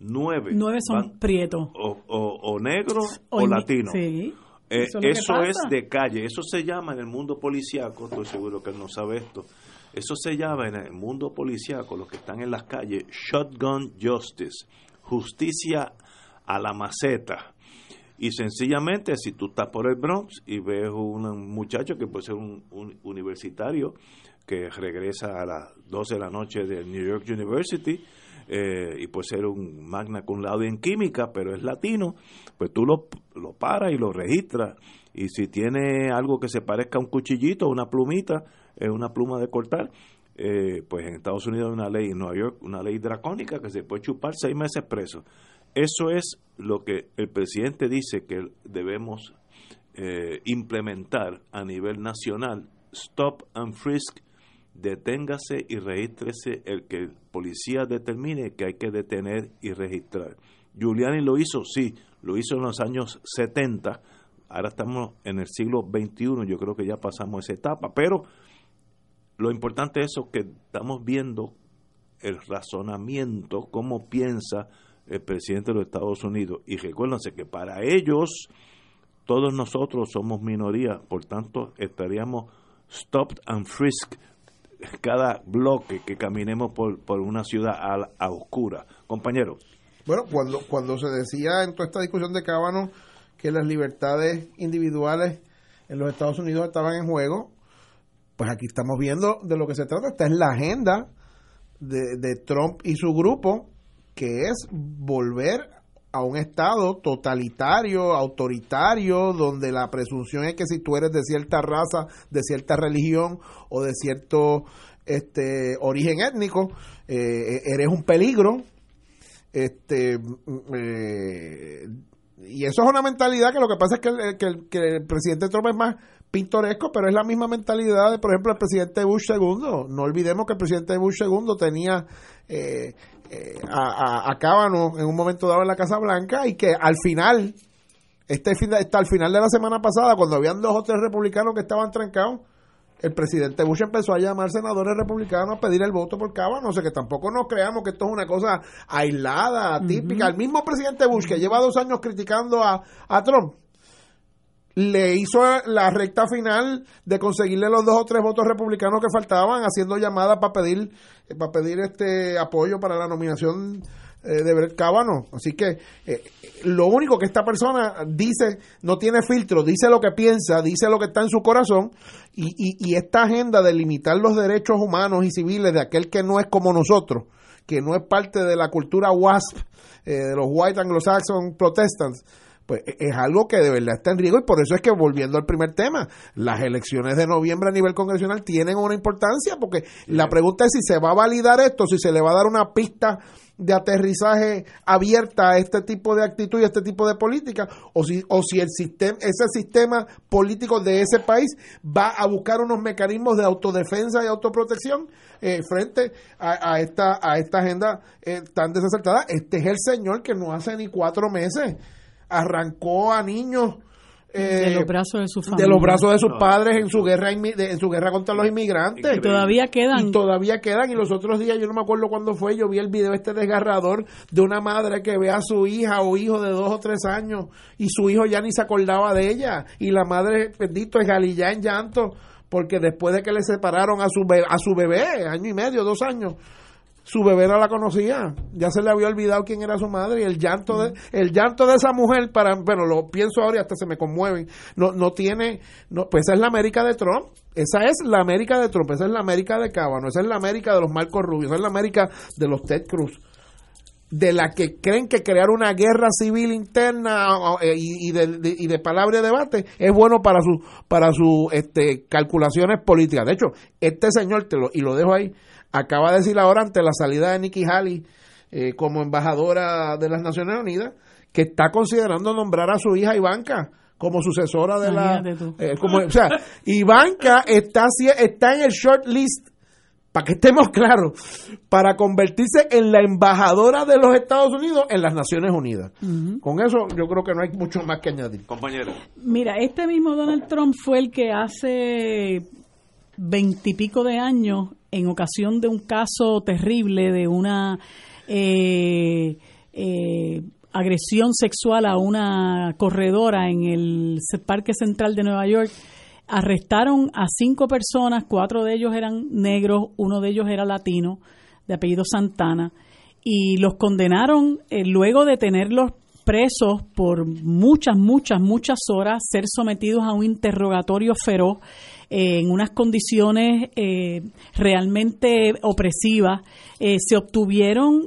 nueve, Nueve son prietos. o, o, o negro o, O ni- latino. sí. Eh, Eso es eso de calle, eso se llama en el mundo policíaco, estoy seguro que él no sabe esto, eso se llama en el mundo policíaco, los que están en las calles, shotgun justice, justicia a la maceta. Y sencillamente, si tú estás por el Bronx y ves un muchacho que puede ser un, un universitario que regresa a las 12 de la noche de New York University eh, y puede ser un magna cum laude en química, pero es latino, pues tú lo, lo paras y lo registras. Y si tiene algo que se parezca a un cuchillito, una plumita, es una pluma de cortar, eh, pues en Estados Unidos hay una ley, en Nueva York una ley dracónica que se puede chupar seis meses preso. Eso es lo que el presidente dice que debemos eh, implementar a nivel nacional. Stop and frisk deténgase y regístrese el que el policía determine que hay que detener y registrar. Giuliani lo hizo, sí, lo hizo en los años 70, ahora estamos en el siglo XXI, yo creo que ya pasamos esa etapa, pero lo importante es eso que estamos viendo el razonamiento, cómo piensa el presidente de los Estados Unidos. Y recuérdense que para ellos, todos nosotros somos minoría, por tanto estaríamos stopped and frisk cada bloque que caminemos por, por una ciudad a, oscura. Compañero. Bueno, cuando, cuando se decía en toda esta discusión de Cábano que las libertades individuales en los Estados Unidos estaban en juego, pues aquí estamos viendo de lo que se trata. Esta es la agenda de, de Trump y su grupo, que es volver a un estado totalitario, autoritario, donde la presunción es que si tú eres de cierta raza, de cierta religión o de cierto este origen étnico, eh, eres un peligro. Este mm, eh, y eso es una mentalidad que lo que pasa es que el, que el presidente Trump es más pintoresco, pero es la misma mentalidad de, por ejemplo, el presidente Bush II. No olvidemos que el presidente Bush II tenía eh, eh, a, a, Cábano en un momento dado en la Casa Blanca y que al final, este hasta al final de la semana pasada, cuando habían dos o tres republicanos que estaban trancados, el presidente Bush empezó a llamar senadores republicanos a pedir el voto por Cábano. O sea que tampoco nos creamos que esto es una cosa aislada, atípica. El mismo presidente Bush que lleva dos años criticando a, a Trump, le hizo la recta final de conseguirle los dos o tres votos republicanos que faltaban, haciendo llamadas para pedir, para pedir este apoyo para la nominación eh, de Brett Kavanaugh. Así que eh, lo único que esta persona dice, no tiene filtro, dice lo que piensa, dice lo que está en su corazón, y, y, esta agenda de limitar los derechos humanos y civiles de aquel que no es como nosotros, que no es parte de la cultura WASP, eh, de los White Anglo-Saxon Protestants, pues e, es algo que de verdad está en riesgo y por eso es que volviendo al primer tema, las elecciones de noviembre a nivel congresional tienen una importancia porque la pregunta es si se va a validar esto, si se le va a dar una pista de aterrizaje abierta a este tipo de actitud y a este tipo de política o si o si el sistema ese sistema político de ese país va a buscar unos mecanismos de autodefensa y autoprotección eh, frente a, esta a esta agenda eh, tan desacertada. Este es el señor que no hace ni cuatro meses arrancó a niños de los brazos de su de los brazos de sus padres en su guerra en su guerra contra los inmigrantes. Y todavía quedan. Y todavía quedan. Y los otros días yo no me acuerdo cuándo fue yo vi el video este desgarrador de una madre que ve a su hija o hijo de dos o tres años y su hijo ya ni se acordaba de ella. Y la madre bendito es galilla en llanto porque después de que le separaron a su a su bebé año y medio dos años su bebé no la conocía, ya se le había olvidado quién era su madre y el llanto de el llanto de esa mujer para bueno, lo pienso ahora y hasta se me conmueven. No no tiene no pues esa es la América de Trump. Esa es la América de Trump, esa es la América de Cábano, esa es la América de los Marcos Rubio, esa es la América de los Ted Cruz de la que creen que crear una guerra civil interna eh, y, de, y de palabra y debate es bueno para sus para sus este, calculaciones políticas. De hecho, este señor, te lo, y lo dejo ahí, acaba de decir ahora ante la salida de Nikki Haley eh, como embajadora de las Naciones Unidas que está considerando nombrar a su hija Ivanka como sucesora de la eh, como, o sea Ivanka está está en el short list para que estemos claros para convertirse en la embajadora de los Estados Unidos en las Naciones Unidas. Con eso yo creo que no hay mucho más que añadir. Compañero. Mira este mismo Donald Trump fue el que hace veintipico de años en ocasión de un caso terrible de una eh, eh, agresión sexual a una corredora en el Parque Central de Nueva York, arrestaron a cinco personas, cuatro de ellos eran negros, uno de ellos era latino, de apellido Santana, y los condenaron eh, luego de tenerlos presos por muchas, muchas, muchas horas, ser sometidos a un interrogatorio feroz eh, en unas condiciones eh, realmente opresivas. Eh, se obtuvieron,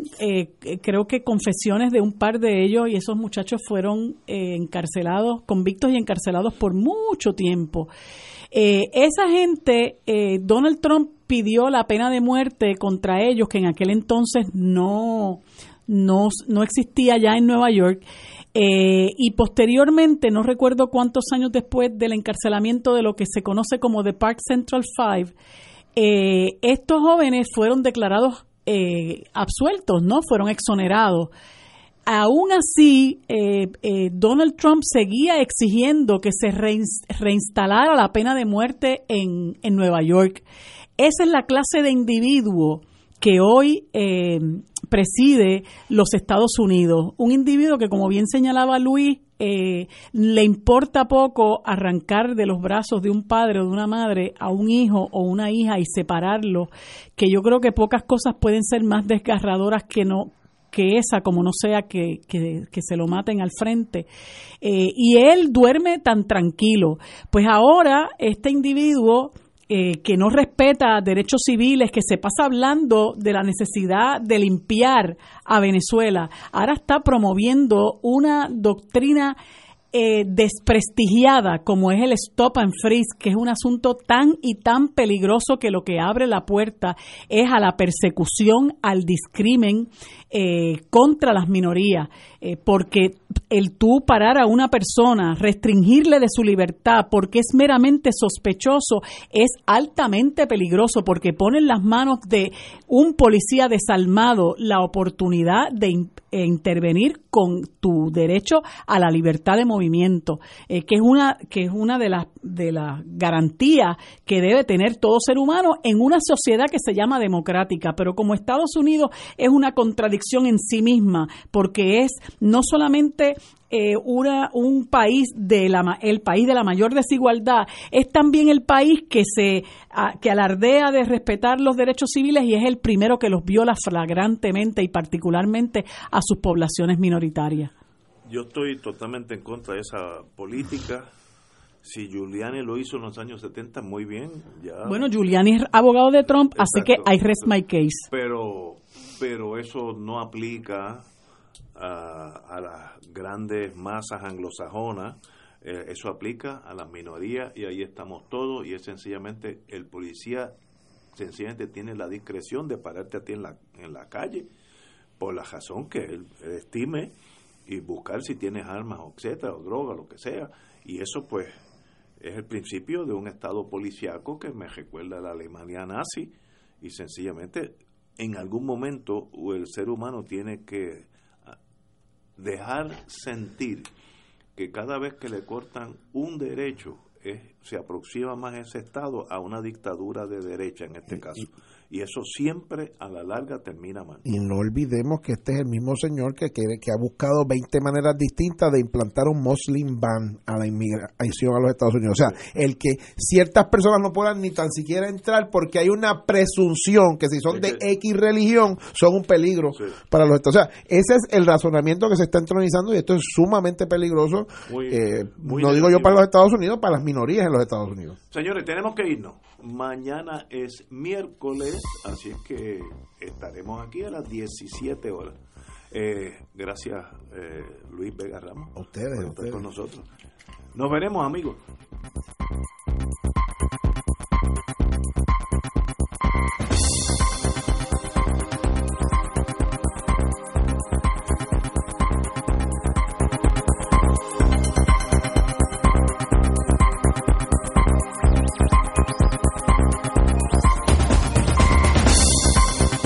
creo que, confesiones de un par de ellos y esos muchachos fueron encarcelados, convictos y encarcelados por mucho tiempo. esa gente, Donald Trump pidió la pena de muerte contra ellos, que en aquel entonces no, no, no existía ya en Nueva York. Eh, y posteriormente, no recuerdo cuántos años después del encarcelamiento de lo que se conoce como The Park Central Five, eh, estos jóvenes fueron declarados eh, absueltos, ¿no? Fueron exonerados. Aún así, Donald Trump seguía exigiendo que se reinstalara la pena de muerte en, en Nueva York. Esa es la clase de individuo que hoy eh, preside los Estados Unidos. Un individuo que, como bien señalaba Luis, eh, le importa poco arrancar de los brazos de un padre o de una madre a un hijo o una hija y separarlo, que yo creo que pocas cosas pueden ser más desgarradoras que no que esa, como no sea que, que, se lo maten al frente. Eh, y él duerme tan tranquilo. Pues ahora este individuo eh, que no respeta derechos civiles, que se pasa hablando de la necesidad de limpiar a Venezuela, ahora está promoviendo una doctrina eh, desprestigiada como es el stop and freeze, que es un asunto tan y tan peligroso que lo que abre la puerta es a la persecución, al discrimen eh, contra las minorías, eh, porque el tú parar a una persona, restringirle de su libertad porque es meramente sospechoso, es altamente peligroso porque pone en las manos de un policía desalmado la oportunidad de intervenir con tu derecho a la libertad de movimiento, eh, que es una que es una de las de las garantías que debe tener todo ser humano en una sociedad que se llama democrática, pero como Estados Unidos es una contradicción en sí misma, porque es no solamente eh, una, un país de la el país de la mayor desigualdad es también el país que se que alardea de respetar los derechos civiles y es el primero que los viola flagrantemente y particularmente a sus poblaciones minoritarias. Yo estoy totalmente en contra de esa política. Si Giuliani lo hizo en los años 70, muy bien. Ya. Bueno, Giuliani es abogado de Trump, así que I rest my case. Pero pero eso no aplica a, las grandes masas anglosajonas, eh, eso aplica a las minorías y ahí estamos todos y es sencillamente el policía sencillamente tiene la discreción de pararte a ti en la, en la calle por la razón que él, estime y buscar si tienes armas, etcétera, o droga, lo que sea. Y eso pues es el principio de un estado policíaco que me recuerda a la Alemania nazi y sencillamente en algún momento el ser humano tiene que ah, dejar sentir que cada vez que le cortan un derecho se aproxima más ese Estado a una dictadura de derecha en este caso y eso siempre a la larga termina mal. Y no olvidemos que este es el mismo señor que, que, que ha buscado 20 maneras distintas de implantar un Muslim ban a la inmigración a los Estados Unidos. O sea, el que ciertas personas no puedan ni tan siquiera entrar porque hay una presunción que si son de X religión son un peligro para los Estados Unidos. O sea, ese es el razonamiento que se está entronizando y esto es sumamente peligroso. Eh, no digo yo para los Estados Unidos, para las minorías en los Estados Unidos. Señores, tenemos que irnos. Mañana es miércoles así es que estaremos aquí a las 17 horas. Eh, gracias, eh, Luis Vega Ramos. A ustedes, por estar con nosotros. Nos veremos, amigos.